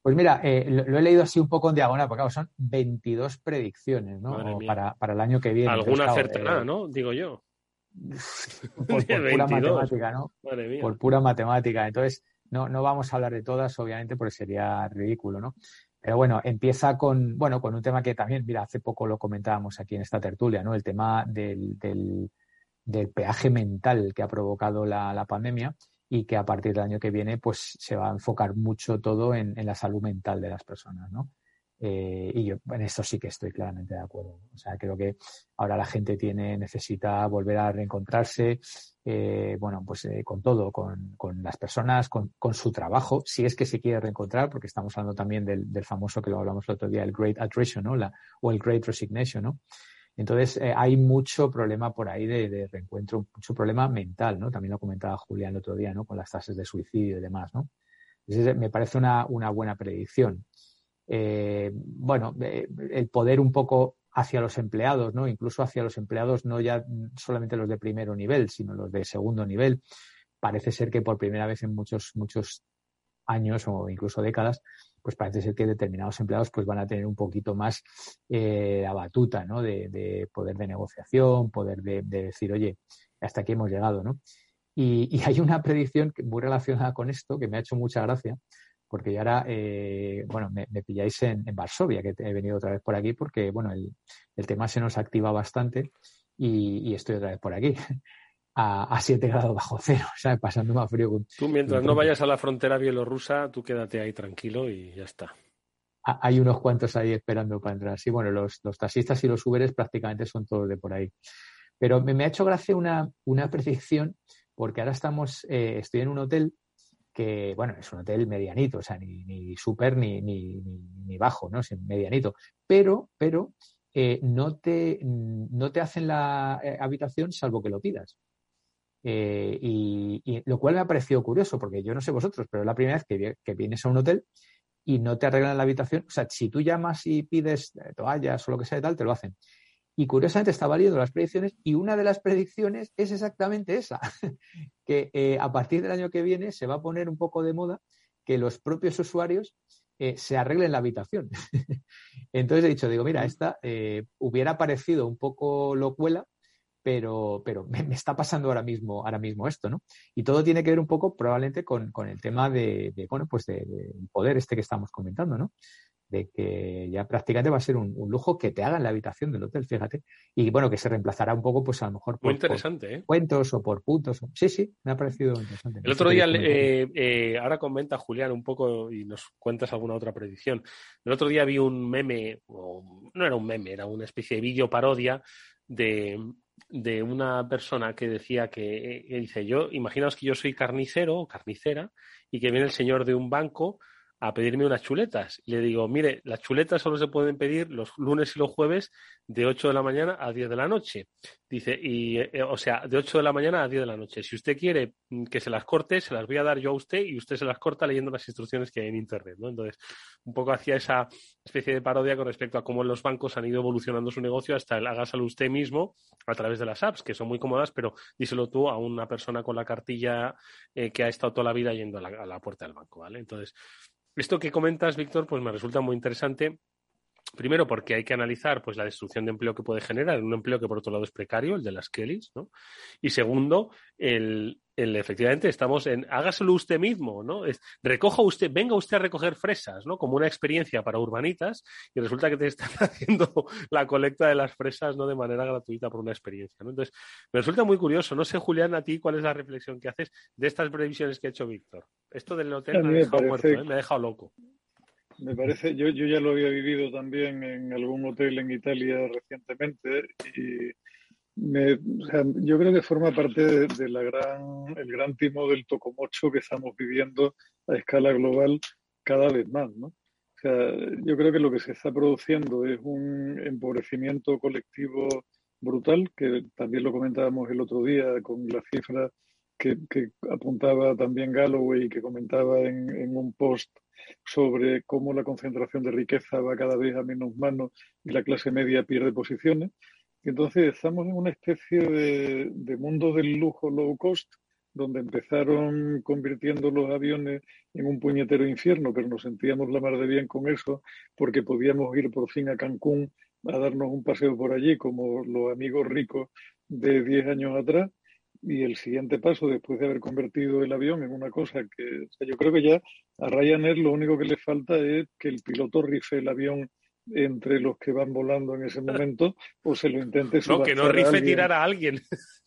Pues mira, lo, he leído así un poco en diagonal, porque son 22 predicciones, ¿no? Para, para, el año que viene. Alguna acertará, eh, ¿no? Digo yo. Por, pura matemática, ¿no? Por pura matemática. Entonces, no, no vamos a hablar de todas, obviamente, porque sería ridículo, ¿no? Pero bueno, empieza con, bueno, con un tema que también, mira, hace poco lo comentábamos aquí en esta tertulia, ¿no? El tema del, del, del peaje mental que ha provocado la, la pandemia y que a partir del año que viene pues se va a enfocar mucho todo en, la salud mental de las personas, ¿no? Eh, y yo en esto sí que estoy claramente de acuerdo. O sea, creo que ahora la gente tiene, necesita volver a reencontrarse, eh, bueno, pues eh, con todo, con, con las personas, con, con, su trabajo, si es que se quiere reencontrar, porque estamos hablando también del, del famoso que lo hablamos el otro día, el Great Attrition, ¿no? La, o el Great Resignation, ¿no? Entonces, eh, hay mucho problema por ahí de, reencuentro, mucho problema mental, ¿no? También lo comentaba Julián el otro día, ¿no? Con las tasas de suicidio y demás, ¿no? Entonces, me parece una, una buena predicción. Eh, bueno, eh, el poder un poco hacia los empleados, ¿no? Incluso hacia los empleados, no ya solamente los de primero nivel, sino los de segundo nivel. Parece ser que por primera vez en muchos, muchos años o incluso décadas, pues parece ser que determinados empleados pues van a tener un poquito más eh, batuta, ¿no? De, poder de negociación, poder de, decir, oye, hasta aquí hemos llegado, ¿no? Y, hay una predicción muy relacionada con esto que me ha hecho mucha gracia, porque ya ahora, eh, bueno, me, pilláis en, Varsovia, que he venido otra vez por aquí, porque, bueno, el, tema se nos activa bastante y, y estoy otra vez por aquí a, 7 grados bajo cero, ¿sabes? Pasando más frío. Tú mientras no vayas a la frontera bielorrusa, tú quédate ahí tranquilo y ya está. Hay unos cuantos ahí esperando para entrar. Sí, bueno, los, los taxistas y los Uberes prácticamente son todos de por ahí. Pero me, ha hecho gracia una, una predicción, porque ahora estamos, eh, estoy en un hotel que, bueno, es un hotel medianito, o sea, ni, ni ni, ni, ni, bajo, ¿no? Es medianito. Pero, pero eh, no, te, no te hacen la eh, habitación salvo que lo pidas. Eh, y, lo cual me ha parecido curioso, porque yo no sé vosotros, pero es la primera vez que, vienes a un hotel y no te arreglan la habitación. O sea, si tú llamas y pides toallas o lo que sea y tal, te lo hacen. Y curiosamente estaba leyendo las predicciones y una de las predicciones es exactamente esa, que eh, a partir del año que viene se va a poner un poco de moda que los propios usuarios eh, se arreglen la habitación. Entonces he dicho, digo, mira, esta hubiera parecido un poco locuela, pero, pero me, está pasando ahora mismo, ahora mismo esto, ¿no? Y todo tiene que ver un poco probablemente con, el tema de, bueno, pues del poder este que estamos comentando, ¿no? De que ya prácticamente va a ser un, lujo que te hagan la habitación del hotel, fíjate. Y bueno, que se reemplazará un poco, pues a lo mejor por, interesante, ¿eh? cuentos o por puntos. Sí, sí, me ha parecido interesante. El otro día, eh, eh, ahora comenta Julián un poco y nos cuentas alguna otra predicción. El otro día vi un meme, o no era un meme, era una especie de vídeo parodia de, de una persona que decía que, dice, yo, imaginaos que yo soy carnicero o carnicera y que viene el señor de un banco a pedirme unas chuletas. Le digo, mire, las chuletas solo se pueden pedir los lunes y los jueves de 8 de la mañana a 10 de la noche. Dice, y, eh, o sea, de 8 de la mañana a 10 de la noche. Si usted quiere mm, que se las corte, se las voy a dar yo a usted y usted se las corta leyendo las instrucciones que hay en Internet, ¿no? Entonces, un poco hacía esa especie de parodia con respecto a cómo los bancos han ido evolucionando su negocio hasta el hágaselo usted mismo a través de las apps, que son muy cómodas, pero díselo tú a una persona con la cartilla eh, que ha estado toda la vida yendo a la, a la puerta del banco, ¿vale? Entonces, esto que comentas, Víctor, pues me resulta muy interesante. Primero, porque hay que analizar pues, la destrucción de empleo que puede generar, un empleo que por otro lado es precario, el de las Kellys, ¿no? Y segundo, el, el efectivamente estamos en hágaselo usted mismo, ¿no? Es, recoja usted, venga usted a recoger fresas, ¿no? Como una experiencia para urbanitas y resulta que te están haciendo la colecta de las fresas, ¿no? De manera gratuita por una experiencia, ¿no? Entonces, me resulta muy curioso. No sé, Julián, a ti, ¿cuál es la reflexión que haces de estas previsiones que ha hecho Víctor? Esto del hotel me ha dejado muerto, ¿eh? me ha dejado loco. Me parece, yo, yo ya lo había vivido también en algún hotel en Italia recientemente y me, o sea, yo creo que forma parte de, la gran, el gran timo del tocomocho que estamos viviendo a escala global cada vez más, ¿no? O sea, yo creo que lo que se está produciendo es un empobrecimiento colectivo brutal, que también lo comentábamos el otro día con la cifra que, que apuntaba también Galloway que comentaba en, en un post sobre cómo la concentración de riqueza va cada vez a menos manos y la clase media pierde posiciones. Y entonces estamos en una especie de, mundo del lujo low cost, donde empezaron convirtiendo los aviones en un puñetero infierno, pero nos sentíamos la mar de bien con eso, porque podíamos ir por fin a Cancún a darnos un paseo por allí, como los amigos ricos de 10 años atrás. Y el siguiente paso, después de haber convertido el avión en una cosa que, o sea, yo creo que ya a Ryanair lo único que le falta es que el piloto rife el avión entre los que van volando en ese momento o se lo intente No, que no rife a tirar a alguien.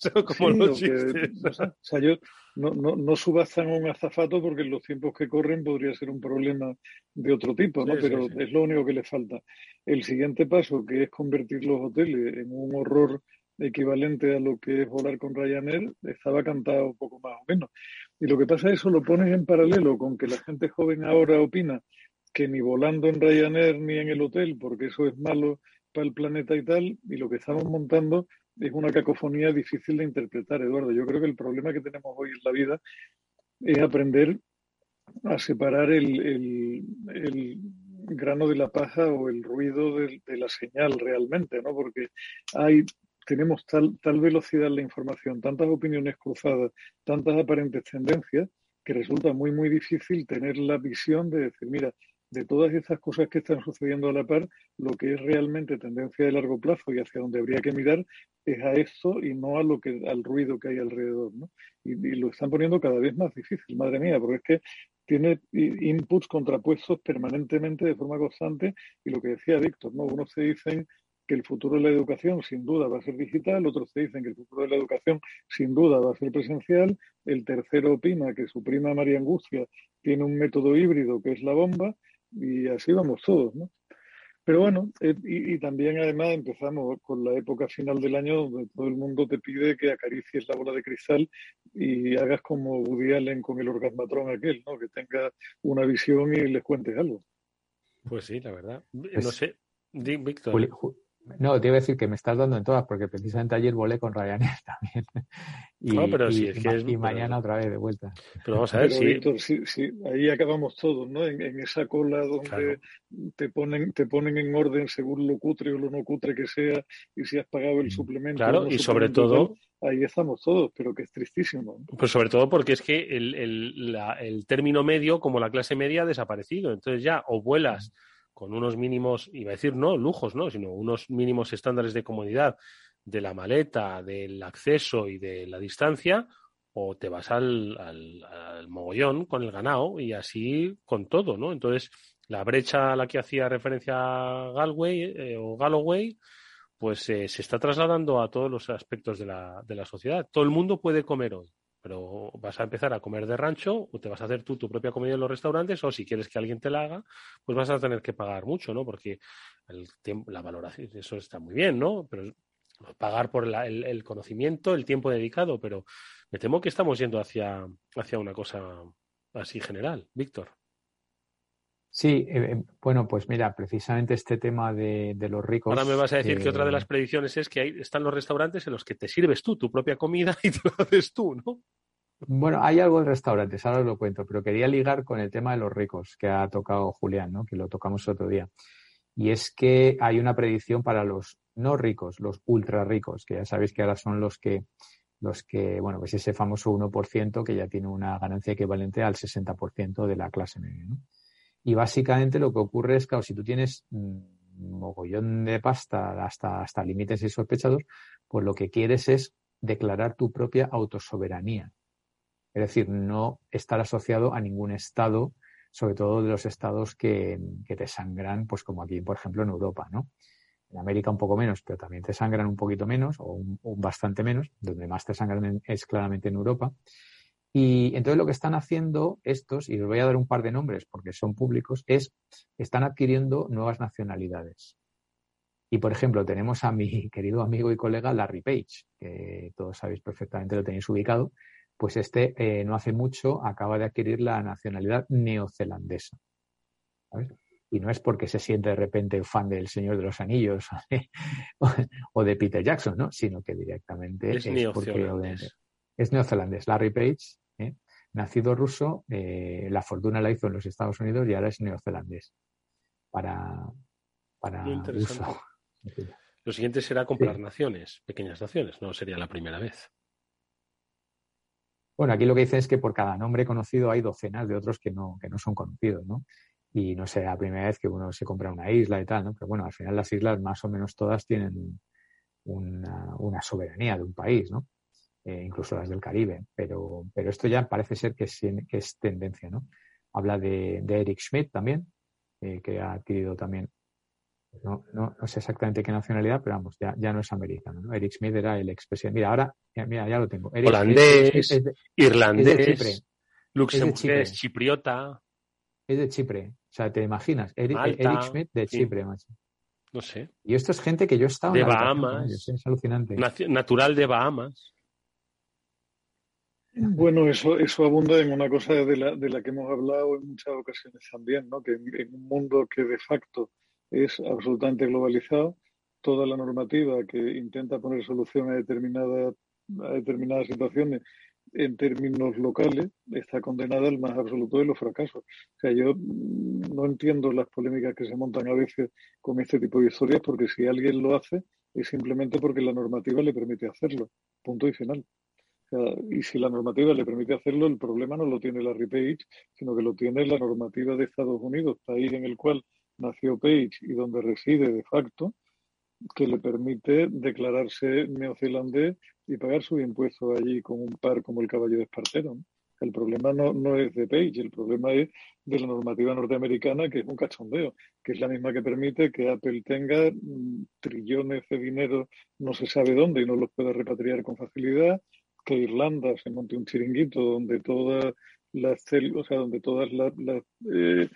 Como sí, los que, o sea, o sea, yo, no, no, no, subastan a un azafato porque en los tiempos que corren podría ser un problema de otro tipo, ¿no? Sí, Pero sí, es lo único que le falta. El siguiente paso, que es convertir los hoteles en un horror equivalente a lo que es volar con Ryanair, estaba cantado poco más o menos. Y lo que pasa es eso lo pones en paralelo con que la gente joven ahora opina que ni volando en Ryanair ni en el hotel, porque eso es malo para el planeta y tal, y lo que estamos montando es una cacofonía difícil de interpretar, Eduardo. Yo creo que el problema que tenemos hoy en la vida es aprender a separar el, el, el grano de la paja o el ruido de, de, la señal realmente, ¿no? Porque hay tenemos tal, velocidad en la información, tantas opiniones cruzadas, tantas aparentes tendencias, que resulta muy, muy difícil tener la visión de decir, mira, de todas estas cosas que están sucediendo a la par, lo que es realmente tendencia de largo plazo y hacia donde habría que mirar es a esto y no a lo que al ruido que hay alrededor, ¿no? Y, y lo están poniendo cada vez más difícil, madre mía, porque es que tiene inputs contrapuestos permanentemente de forma constante y lo que decía Víctor, ¿no? Unos se dicen que el futuro de la educación sin duda va a ser digital, otros te dicen que el futuro de la educación sin duda va a ser presencial, el tercero opina que su prima María Angustia tiene un método híbrido que es la bomba y así vamos todos, ¿no? Pero bueno, eh, y, y, también además empezamos con la época final del año donde todo el mundo te pide que acaricies la bola de cristal y hagas como Woody Allen con el orgasmatrón aquel, ¿no? Que tenga una visión y les cuentes algo. Pues sí, la verdad. No sé, Víctor. No, te iba a decir que me estás dando en todas, porque precisamente ayer volé con Ryanair también. Y, no, pero y, si es y, que es, y mañana otra vez de vuelta. Pero vamos a ver pero, si. Víctor, sí, sí, ahí acabamos todos, ¿no? En, en esa cola donde claro. te ponen, te ponen en orden según lo cutre o lo no cutre que sea, y si has pagado el suplemento. Claro, no y sobre todo. Ahí estamos todos, pero que es tristísimo. ¿no? Pues sobre todo porque es que el, el, la, el término medio, como la clase media, ha desaparecido. entonces ya o vuelas con unos mínimos, iba a decir no, lujos, no, sino unos mínimos estándares de comodidad de la maleta, del acceso y de la distancia, o te vas al, al, al mogollón con el ganado y así con todo, ¿no? Entonces, la brecha a la que hacía referencia Galway eh, o Galloway, pues eh, se está trasladando a todos los aspectos de la, de la sociedad. Todo el mundo puede comer hoy pero vas a empezar a comer de rancho o te vas a hacer tú tu propia comida en los restaurantes o si quieres que alguien te la haga, pues vas a tener que pagar mucho, ¿no? Porque el tiempo, la valoración, eso está muy bien, ¿no? Pero pagar por la, el, el, conocimiento, el tiempo dedicado, pero me temo que estamos yendo hacia, hacia una cosa así general. Víctor. Sí, eh, eh, bueno, pues mira, precisamente este tema de, los ricos. Ahora me vas a decir que otra de las predicciones es que ahí están los restaurantes en los que te sirves tú tu propia comida y te lo haces tú, ¿no? Bueno, hay algo de restaurantes, ahora os lo cuento, pero quería ligar con el tema de los ricos que ha tocado Julián, ¿no? Que lo tocamos otro día. Y es que hay una predicción para los no ricos, los ultra ricos, que ya sabéis que ahora son los que, los que, bueno, pues ese famoso 1% que ya tiene una ganancia equivalente al 60% de la clase media, ¿no? Y básicamente lo que ocurre es, claro, si tú tienes un mogollón de pasta hasta, hasta límites insospechados, pues lo que quieres es declarar tu propia autosoberanía. Es decir, no estar asociado a ningún estado, sobre todo de los estados que, te sangran, pues como aquí, por ejemplo, en Europa, ¿no? En América un poco menos, pero también te sangran un poquito menos o un, bastante menos. Donde más te sangran es claramente en Europa. Y entonces lo que están haciendo estos, y os voy a dar un par de nombres porque son públicos, es están adquiriendo nuevas nacionalidades. Y por ejemplo, tenemos a mi querido amigo y colega Larry Page, que todos sabéis perfectamente, lo tenéis ubicado, pues este eh, no hace mucho acaba de adquirir la nacionalidad neozelandesa. Y no es porque se siente de repente fan del Señor de los Anillos o de Peter Jackson, ¿no? Sino que directamente es, neozelandés. Es neozelandés. Larry Page, ¿eh? nacido ruso, eh, la fortuna la hizo en los Estados Unidos y ahora es neozelandés. Para, para Lo siguiente será comprar naciones, pequeñas naciones, no sería la primera vez. Bueno, aquí lo que dicen es que por cada nombre conocido hay docenas de otros que no, que no son conocidos, ¿no? Y no sé, la primera vez que uno se compra una isla y tal, ¿no? Pero bueno, al final las islas más o menos todas tienen una, soberanía de un país, ¿no? Eh, incluso las del Caribe. Pero, pero esto ya parece ser que es, que es tendencia, ¿no? Habla de, Eric Schmidt también, eh, que ha adquirido también no, no, no, sé exactamente qué nacionalidad, pero vamos, ya, ya no es americano. ¿no? Eric Smith era el expresidente. Mira, ahora, mira, ya lo tengo. Holandés, irlandés, luxemburgués, chipriota. Es de Chipre. O sea, ¿te imaginas? Eric, Smith de Chipre, macho. No sé. Y esto es gente que yo he estado De Bahamas. Es alucinante. Natural de Bahamas. Bueno, eso, eso abunda en una cosa de la, de la que hemos hablado en muchas ocasiones también, ¿no? Que en un mundo que de facto es absolutamente globalizado. Toda la normativa que intenta poner solución a, determinada, a determinadas situaciones en términos locales está condenada al más absoluto de los fracasos. O sea, yo no entiendo las polémicas que se montan a veces con este tipo de historias porque si alguien lo hace es simplemente porque la normativa le permite hacerlo. Punto y final. Y si la normativa le permite hacerlo, el problema no lo tiene la Page, sino que lo tiene la normativa de Estados Unidos, país en el cual nació Page y donde reside de facto, que le permite declararse neozelandés y pagar sus impuestos allí con un par como el caballo de Espartero. El problema no, no es de Page, el problema es de la normativa norteamericana, que es un cachondeo, que es la misma que permite que Apple tenga mm, trillones de dinero no se sabe dónde y no los pueda repatriar con facilidad, que Irlanda se monte un chiringuito donde todas las o sea, donde todas las, eh,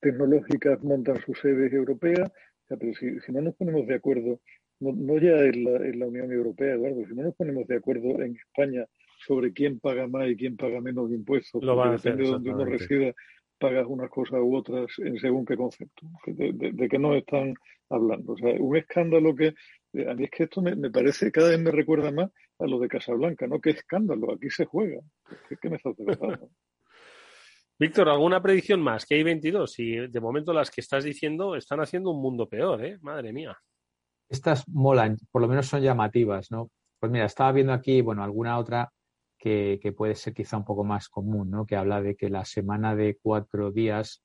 tecnológicas montan sus sedes europeas, pero si, no nos ponemos de acuerdo, no, ya en la, en la, Unión Europea, Eduardo, si no nos ponemos de acuerdo en España sobre quién paga más y quién paga menos impuestos, Lo depende de donde uno resida, pagas unas cosas u otras en según qué concepto, de, de, qué nos están hablando. O sea, un escándalo que, a mí es que esto me, parece, cada vez me recuerda más a lo de Casablanca, ¿no? ¿Qué escándalo? Aquí se juega. ¿Qué, me estás Víctor, ¿alguna predicción más? Que hay 22 y de momento las que estás diciendo están haciendo un mundo peor, ¿eh? Madre mía. Estas molan, por lo menos son llamativas, ¿no? Pues mira, estaba viendo aquí, bueno, alguna otra que, puede ser quizá un poco más común, ¿no? Que habla de que la semana de cuatro días,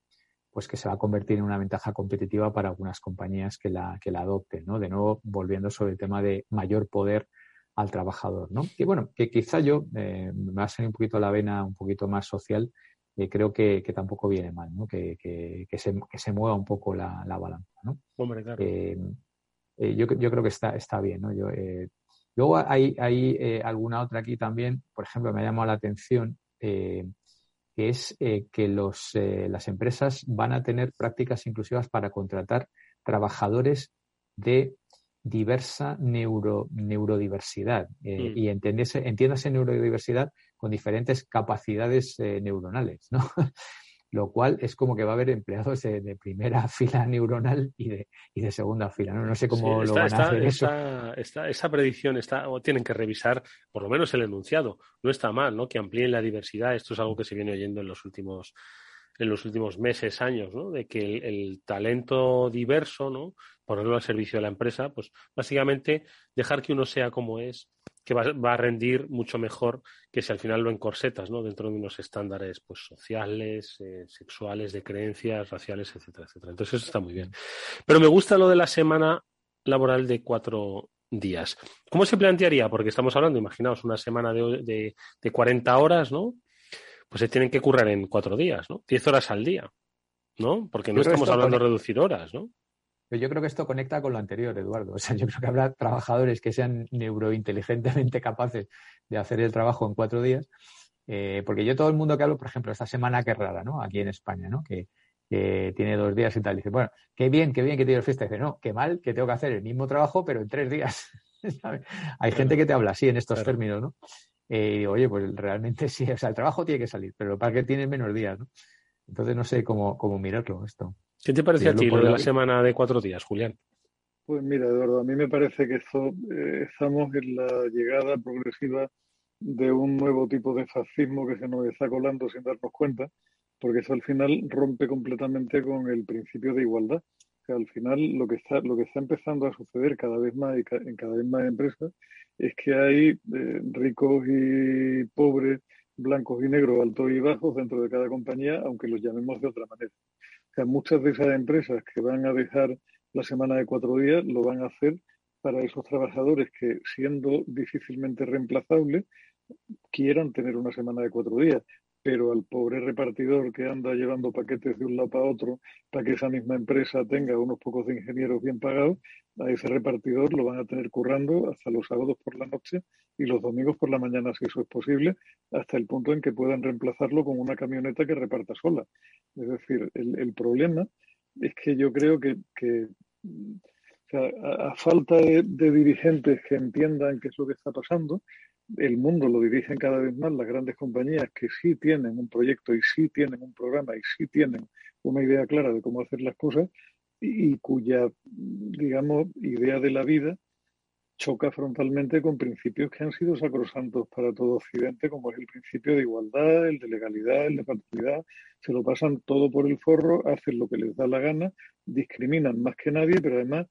pues que se va a convertir en una ventaja competitiva para algunas compañías que la, que la adopten, ¿no? De nuevo, volviendo sobre el tema de mayor poder al trabajador, ¿no? Que bueno, que quizá yo eh, me va a salir un poquito la vena un poquito más social, eh, creo que, tampoco viene mal, ¿no? Que, que, se, que se mueva un poco la, la balanza, ¿no? Hombre, claro. Eh, eh, yo, yo, creo que está, está bien, ¿no? Yo, luego hay, hay alguna otra aquí también, por ejemplo, me ha llamado la atención, que es que los, las empresas van a tener prácticas inclusivas para contratar trabajadores de diversa neuro, neurodiversidad. Mm. Y entiéndase, entiéndase neurodiversidad con diferentes capacidades eh, neuronales, ¿no? lo cual es como que va a haber empleados de, primera fila neuronal y de, y de segunda fila. No, no sé cómo lo van a hacer eso. esa predicción está, o tienen que revisar por lo menos el enunciado. No está mal, ¿no? Que amplíen la diversidad. Esto es algo que se viene oyendo en los últimos en los últimos meses, años, ¿no? De que el, talento diverso, ¿no? Ponerlo al servicio de la empresa, pues básicamente dejar que uno sea como es, que va, a rendir mucho mejor que si al final lo encorsetas, ¿no? Dentro de unos estándares, pues sociales, eh, sexuales, de creencias, raciales, etcétera, etcétera. Entonces eso está muy bien. Pero me gusta lo de la semana laboral de cuatro días. ¿Cómo se plantearía? Porque estamos hablando, imaginaos, una semana de, de, de 40 horas, ¿no? pues se tienen que currar en cuatro días, ¿no? Diez horas al día, ¿no? Porque no estamos hablando de reducir horas, ¿no? Pero yo creo que esto conecta con lo anterior, Eduardo. O sea, yo creo que habrá trabajadores que sean neurointeligentemente capaces de hacer el trabajo en cuatro días. Eh, porque yo todo el mundo que hablo, por ejemplo, esta semana que rara, ¿no? Aquí en España, ¿no? Que, tiene dos días y tal. Dice, bueno, qué bien, qué bien que tiene fiesta. Dice, no, qué mal que tengo que hacer el mismo trabajo, pero en tres días. Hay gente que te habla así en estos términos, ¿no? Eh, y digo, oye, pues realmente sí, o sea, el trabajo tiene que salir, pero para que tiene menos días, ¿no? Entonces no sé cómo, cómo mirarlo esto. ¿Qué te parece a ti lo de la semana de cuatro días, Julián? Pues mira, Eduardo, a mí me parece que esto, eh, estamos en la llegada progresiva de un nuevo tipo de fascismo que se nos está colando sin darnos cuenta, porque eso al final rompe completamente con el principio de igualdad. O sea, al final lo que está, lo que está empezando a suceder cada vez más en cada vez más empresas es que hay eh, ricos y pobres, blancos y negros, altos y bajos dentro de cada compañía, aunque los llamemos de otra manera. O sea, muchas de esas empresas que van a dejar la semana de cuatro días lo van a hacer para esos trabajadores que, siendo difícilmente reemplazables, quieran tener una semana de cuatro días pero al pobre repartidor que anda llevando paquetes de un lado para otro para que esa misma empresa tenga unos pocos ingenieros bien pagados, a ese repartidor lo van a tener currando hasta los sábados por la noche y los domingos por la mañana, si eso es posible, hasta el punto en que puedan reemplazarlo con una camioneta que reparta sola. Es decir, el, problema es que yo creo que, a, falta de, de dirigentes que entiendan qué es lo que está pasando, el mundo lo dirigen cada vez más las grandes compañías que sí tienen un proyecto y sí tienen un programa y sí tienen una idea clara de cómo hacer las cosas y, cuya, digamos, idea de la vida choca frontalmente con principios que han sido sacrosantos para todo Occidente, como es el principio de igualdad, el de legalidad, el de partidad. Se lo pasan todo por el forro, hacen lo que les da la gana, discriminan más que nadie, pero además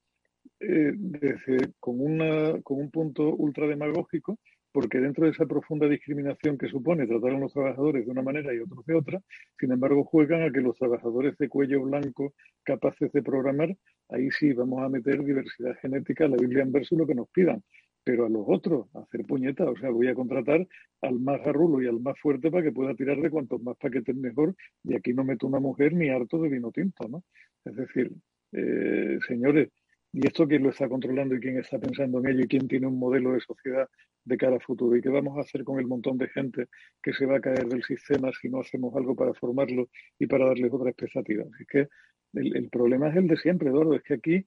eh, desde, con, una, con un punto ultra demagógico porque dentro de esa profunda discriminación que supone tratar a los trabajadores de una manera y otros de otra, sin embargo juegan a que los trabajadores de cuello blanco capaces de programar, ahí sí vamos a meter diversidad genética, la Biblia en verso lo que nos pidan, pero a los otros, hacer puñetas, o sea, voy a contratar al más garrulo y al más fuerte para que pueda tirar de cuantos más paquetes mejor, y aquí no meto una mujer ni harto de vino tinto, ¿no? Es decir, eh, señores, ¿Y esto quién lo está controlando y quién está pensando en ello y quién tiene un modelo de sociedad de cara a futuro? ¿Y qué vamos a hacer con el montón de gente que se va a caer del sistema si no hacemos algo para formarlo y para darles otra expectativa? Así que el, problema es el de siempre, Eduardo, es que aquí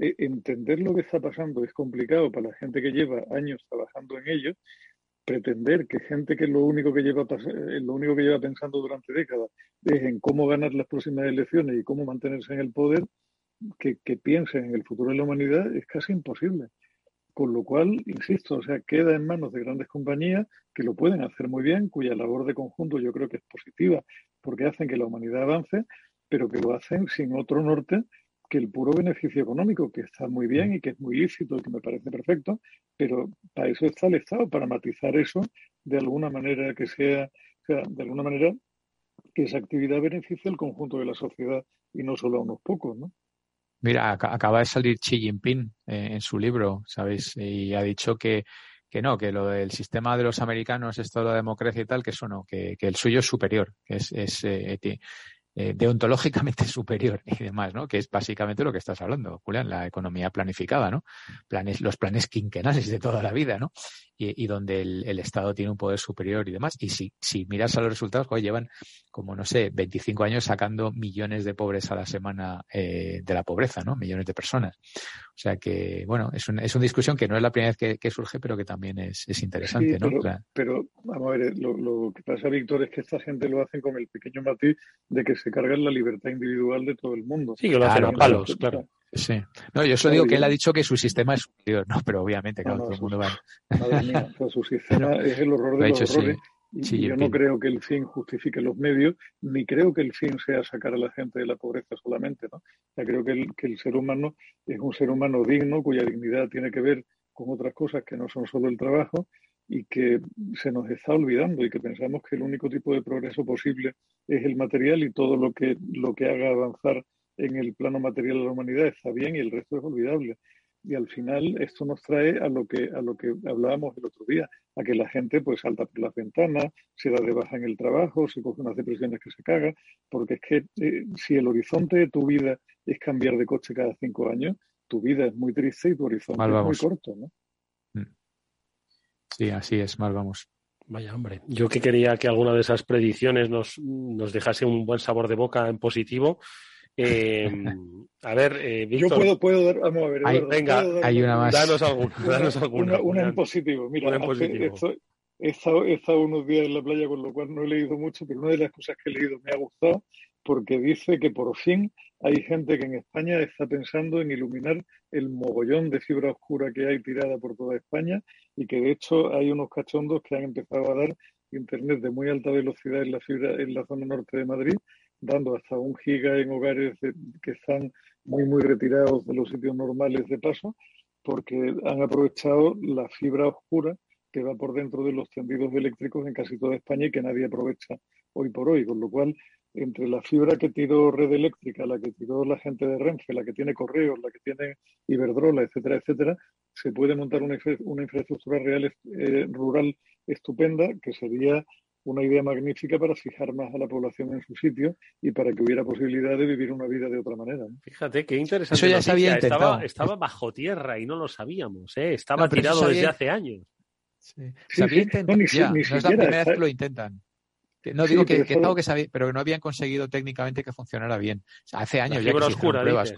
eh, entender lo que está pasando es complicado para la gente que lleva años trabajando en ello. Pretender que gente que lo único que lleva eh, lo único que lleva pensando durante décadas es en cómo ganar las próximas elecciones y cómo mantenerse en el poder, que, piensen en el futuro de la humanidad es casi imposible. Con lo cual, insisto, o sea, queda en manos de grandes compañías que lo pueden hacer muy bien, cuya labor de conjunto yo creo que es positiva, porque hacen que la humanidad avance, pero que lo hacen sin otro norte que el puro beneficio económico, que está muy bien y que es muy lícito y que me parece perfecto, pero para eso está el Estado, para matizar eso de alguna manera que sea, o sea, de alguna manera que esa actividad beneficie al conjunto de la sociedad y no solo a unos pocos, ¿no? Mira, acaba de salir Xi Jinping eh, en su libro, ¿sabéis? Y ha dicho que, que no, que lo del sistema de los americanos, esto de la democracia y tal, que eso no, que, que el suyo es superior, que es, es eh, eh, deontológicamente superior y demás, ¿no? Que es básicamente lo que estás hablando, Julián, la economía planificada, ¿no? Planes, los planes quinquenales de toda la vida, ¿no? Y, donde el, Estado tiene un poder superior y demás. Y si, si miras a los resultados, pues llevan como, no sé, 25 años sacando millones de pobres a la semana eh, de la pobreza, ¿no? Millones de personas. O sea que, bueno, es, es una discusión que no es la primera vez que, surge, pero que también es, es interesante, ¿no? Pero, vamos a ver, lo, lo que pasa, Víctor, es que esta gente lo hacen con el pequeño matiz de que se cargan la libertad individual de todo el mundo. Sí, que lo hacen a palos, claro. Sí. No, yo solo digo que él ha dicho que su sistema es superior, no, pero obviamente, claro, todo el mundo va. Madre mía, su sistema es el horror de los horrores. Y yo no creo que el fin justifique los medios, ni creo que el fin sea sacar a la gente de la pobreza solamente. ¿no? Ya creo que el, que el ser humano es un ser humano digno, cuya dignidad tiene que ver con otras cosas que no son solo el trabajo y que se nos está olvidando y que pensamos que el único tipo de progreso posible es el material y todo lo que, lo que haga avanzar en el plano material de la humanidad está bien y el resto es olvidable. Y al final esto nos trae a lo que, a lo que hablábamos el otro día, a que la gente pues salta por las ventanas, se da de baja en el trabajo, se coge unas depresiones que se caga, porque es que eh, si el horizonte de tu vida es cambiar de coche cada cinco años, tu vida es muy triste y tu horizonte es muy corto, ¿no? Sí, así es, mal vamos. Vaya hombre, yo que quería que alguna de esas predicciones nos, nos dejase un buen sabor de boca en positivo. Eh, a ver, eh, Víctor. Yo puedo, puedo dar, vamos a ver. Hay, venga, hay una más. Danos, algún, danos alguna. Una, en positivo. Mira, he, estado, he estado unos días en la playa, con lo cual no he leído mucho, pero una de las cosas que he leído me ha gustado porque dice que por fin hay gente que en España está pensando en iluminar el mogollón de fibra oscura que hay tirada por toda España y que de hecho hay unos cachondos que han empezado a dar internet de muy alta velocidad en la fibra en la zona norte de Madrid, dando hasta un giga en hogares que están muy muy retirados de los sitios normales de paso, porque han aprovechado la fibra oscura que va por dentro de los tendidos eléctricos en casi toda España y que nadie aprovecha hoy por hoy, con lo cual entre la fibra que tiró Red Eléctrica, la que tiró la gente de Renfe, la que tiene correos, la que tiene Iberdrola, etcétera, etcétera, se puede montar una, infraestructura real, eh, rural estupenda que sería una idea magnífica para fijar más a la población en su sitio y para que hubiera posibilidad de vivir una vida de otra manera. Fíjate qué interesante. Eso ya se había intentado. Estaba, bajo tierra y no lo sabíamos. ¿eh? Estaba tirado desde hace años. Sí. se había intentado. No, es la primera vez que lo intentan. No digo que, que, que sabía, pero que no habían conseguido técnicamente que funcionara bien. hace años ya que oscura, pruebas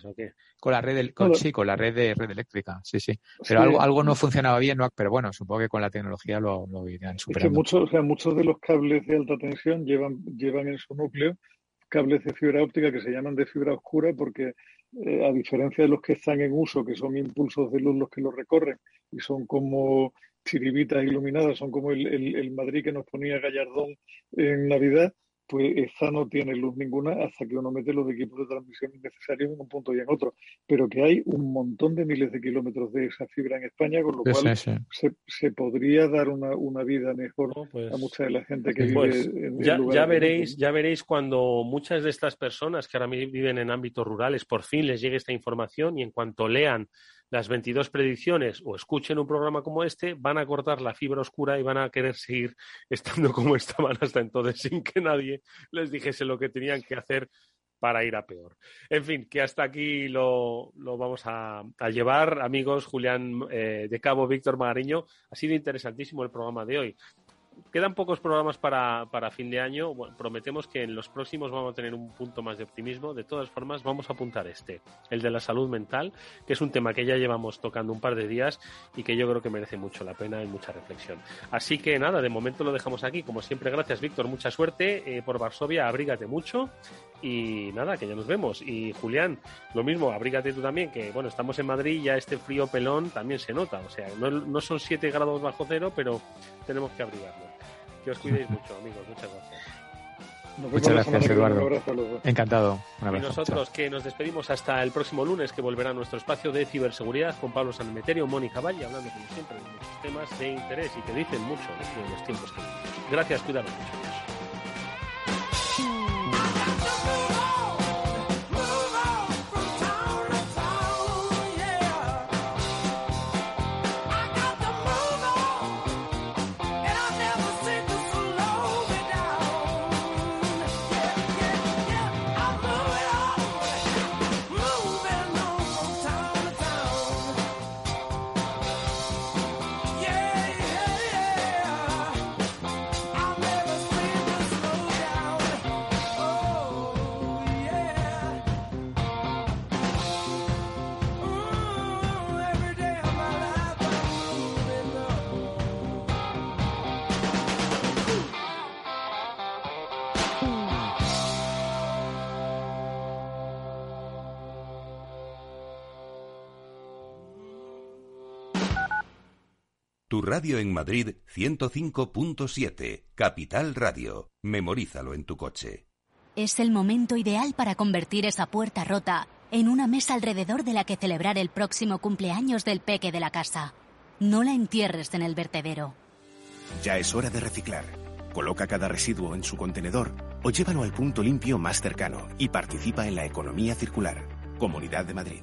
con la red, con, sí, con la red de red eléctrica, sí, sí. Pero algo, algo no funcionaba bien, ¿no? pero bueno, supongo que con la tecnología lo, lo irán superando. Es que muchos, o sea, muchos de los cables de alta tensión llevan, llevan en su núcleo cables de fibra óptica que se llaman de fibra oscura porque eh, a diferencia de los que están en uso, que son impulsos de luz los que los recorren y son como chiribitas iluminadas, son como el, el, Madrid que nos ponía Gallardón en Navidad, pues esta no tiene luz ninguna hasta que uno mete los equipos de transmisión necesarios en un punto y en otro. Pero que hay un montón de miles de kilómetros de esa fibra en España, con lo cual Se, se, podría dar una, una vida mejor pues a mucha de la gente que pues vive en ya, ya veréis, ya veréis cuando muchas de estas personas que ahora viven en ámbitos rurales por fin les llegue esta información y en cuanto lean las 22 predicciones o escuchen un programa como este, van a cortar la fibra oscura y van a querer seguir estando como estaban hasta entonces sin que nadie les dijese lo que tenían que hacer para ir a peor. En fin, que hasta aquí lo, vamos a, llevar, amigos. Julián eh, de Cabo, Víctor Magariño. Ha sido interesantísimo el programa de hoy quedan pocos programas para, para fin de año. prometemos que en los próximos vamos a tener un punto más de optimismo. De todas formas, vamos a apuntar este, el de la salud mental, que es un tema que ya llevamos tocando un par de días y que yo creo que merece mucho la pena y mucha reflexión. Así que nada, de momento lo dejamos aquí. Como siempre, gracias, Víctor. Mucha suerte eh, por Varsovia. Abrígate mucho y nada, que ya nos vemos. Y Julián, lo mismo, abrígate tú también, que bueno, estamos en Madrid, ya este frío pelón también se nota. O sea, no, no son 7 grados bajo cero, pero tenemos que abrigarnos. Que os cuidéis mucho, amigos. Muchas gracias. Muchas gracias, Eduardo. Encantado. y nosotros que nos despedimos hasta el próximo lunes, que volverá a nuestro espacio de ciberseguridad con Pablo Sanmeterio, Mónica Valle, hablando como siempre de muchos temas de interés y que dicen mucho de los tiempos que vivimos. Gracias, cuidaros mucho. Tu radio en Madrid 105.7, Capital Radio. Memorízalo en tu coche. Es el momento ideal para convertir esa puerta rota en una mesa alrededor de la que celebrar el próximo cumpleaños del peque de la casa. No la entierres en el vertedero. Ya es hora de reciclar. Coloca cada residuo en su contenedor o llévalo al punto limpio más cercano y participa en la economía circular. Comunidad de Madrid.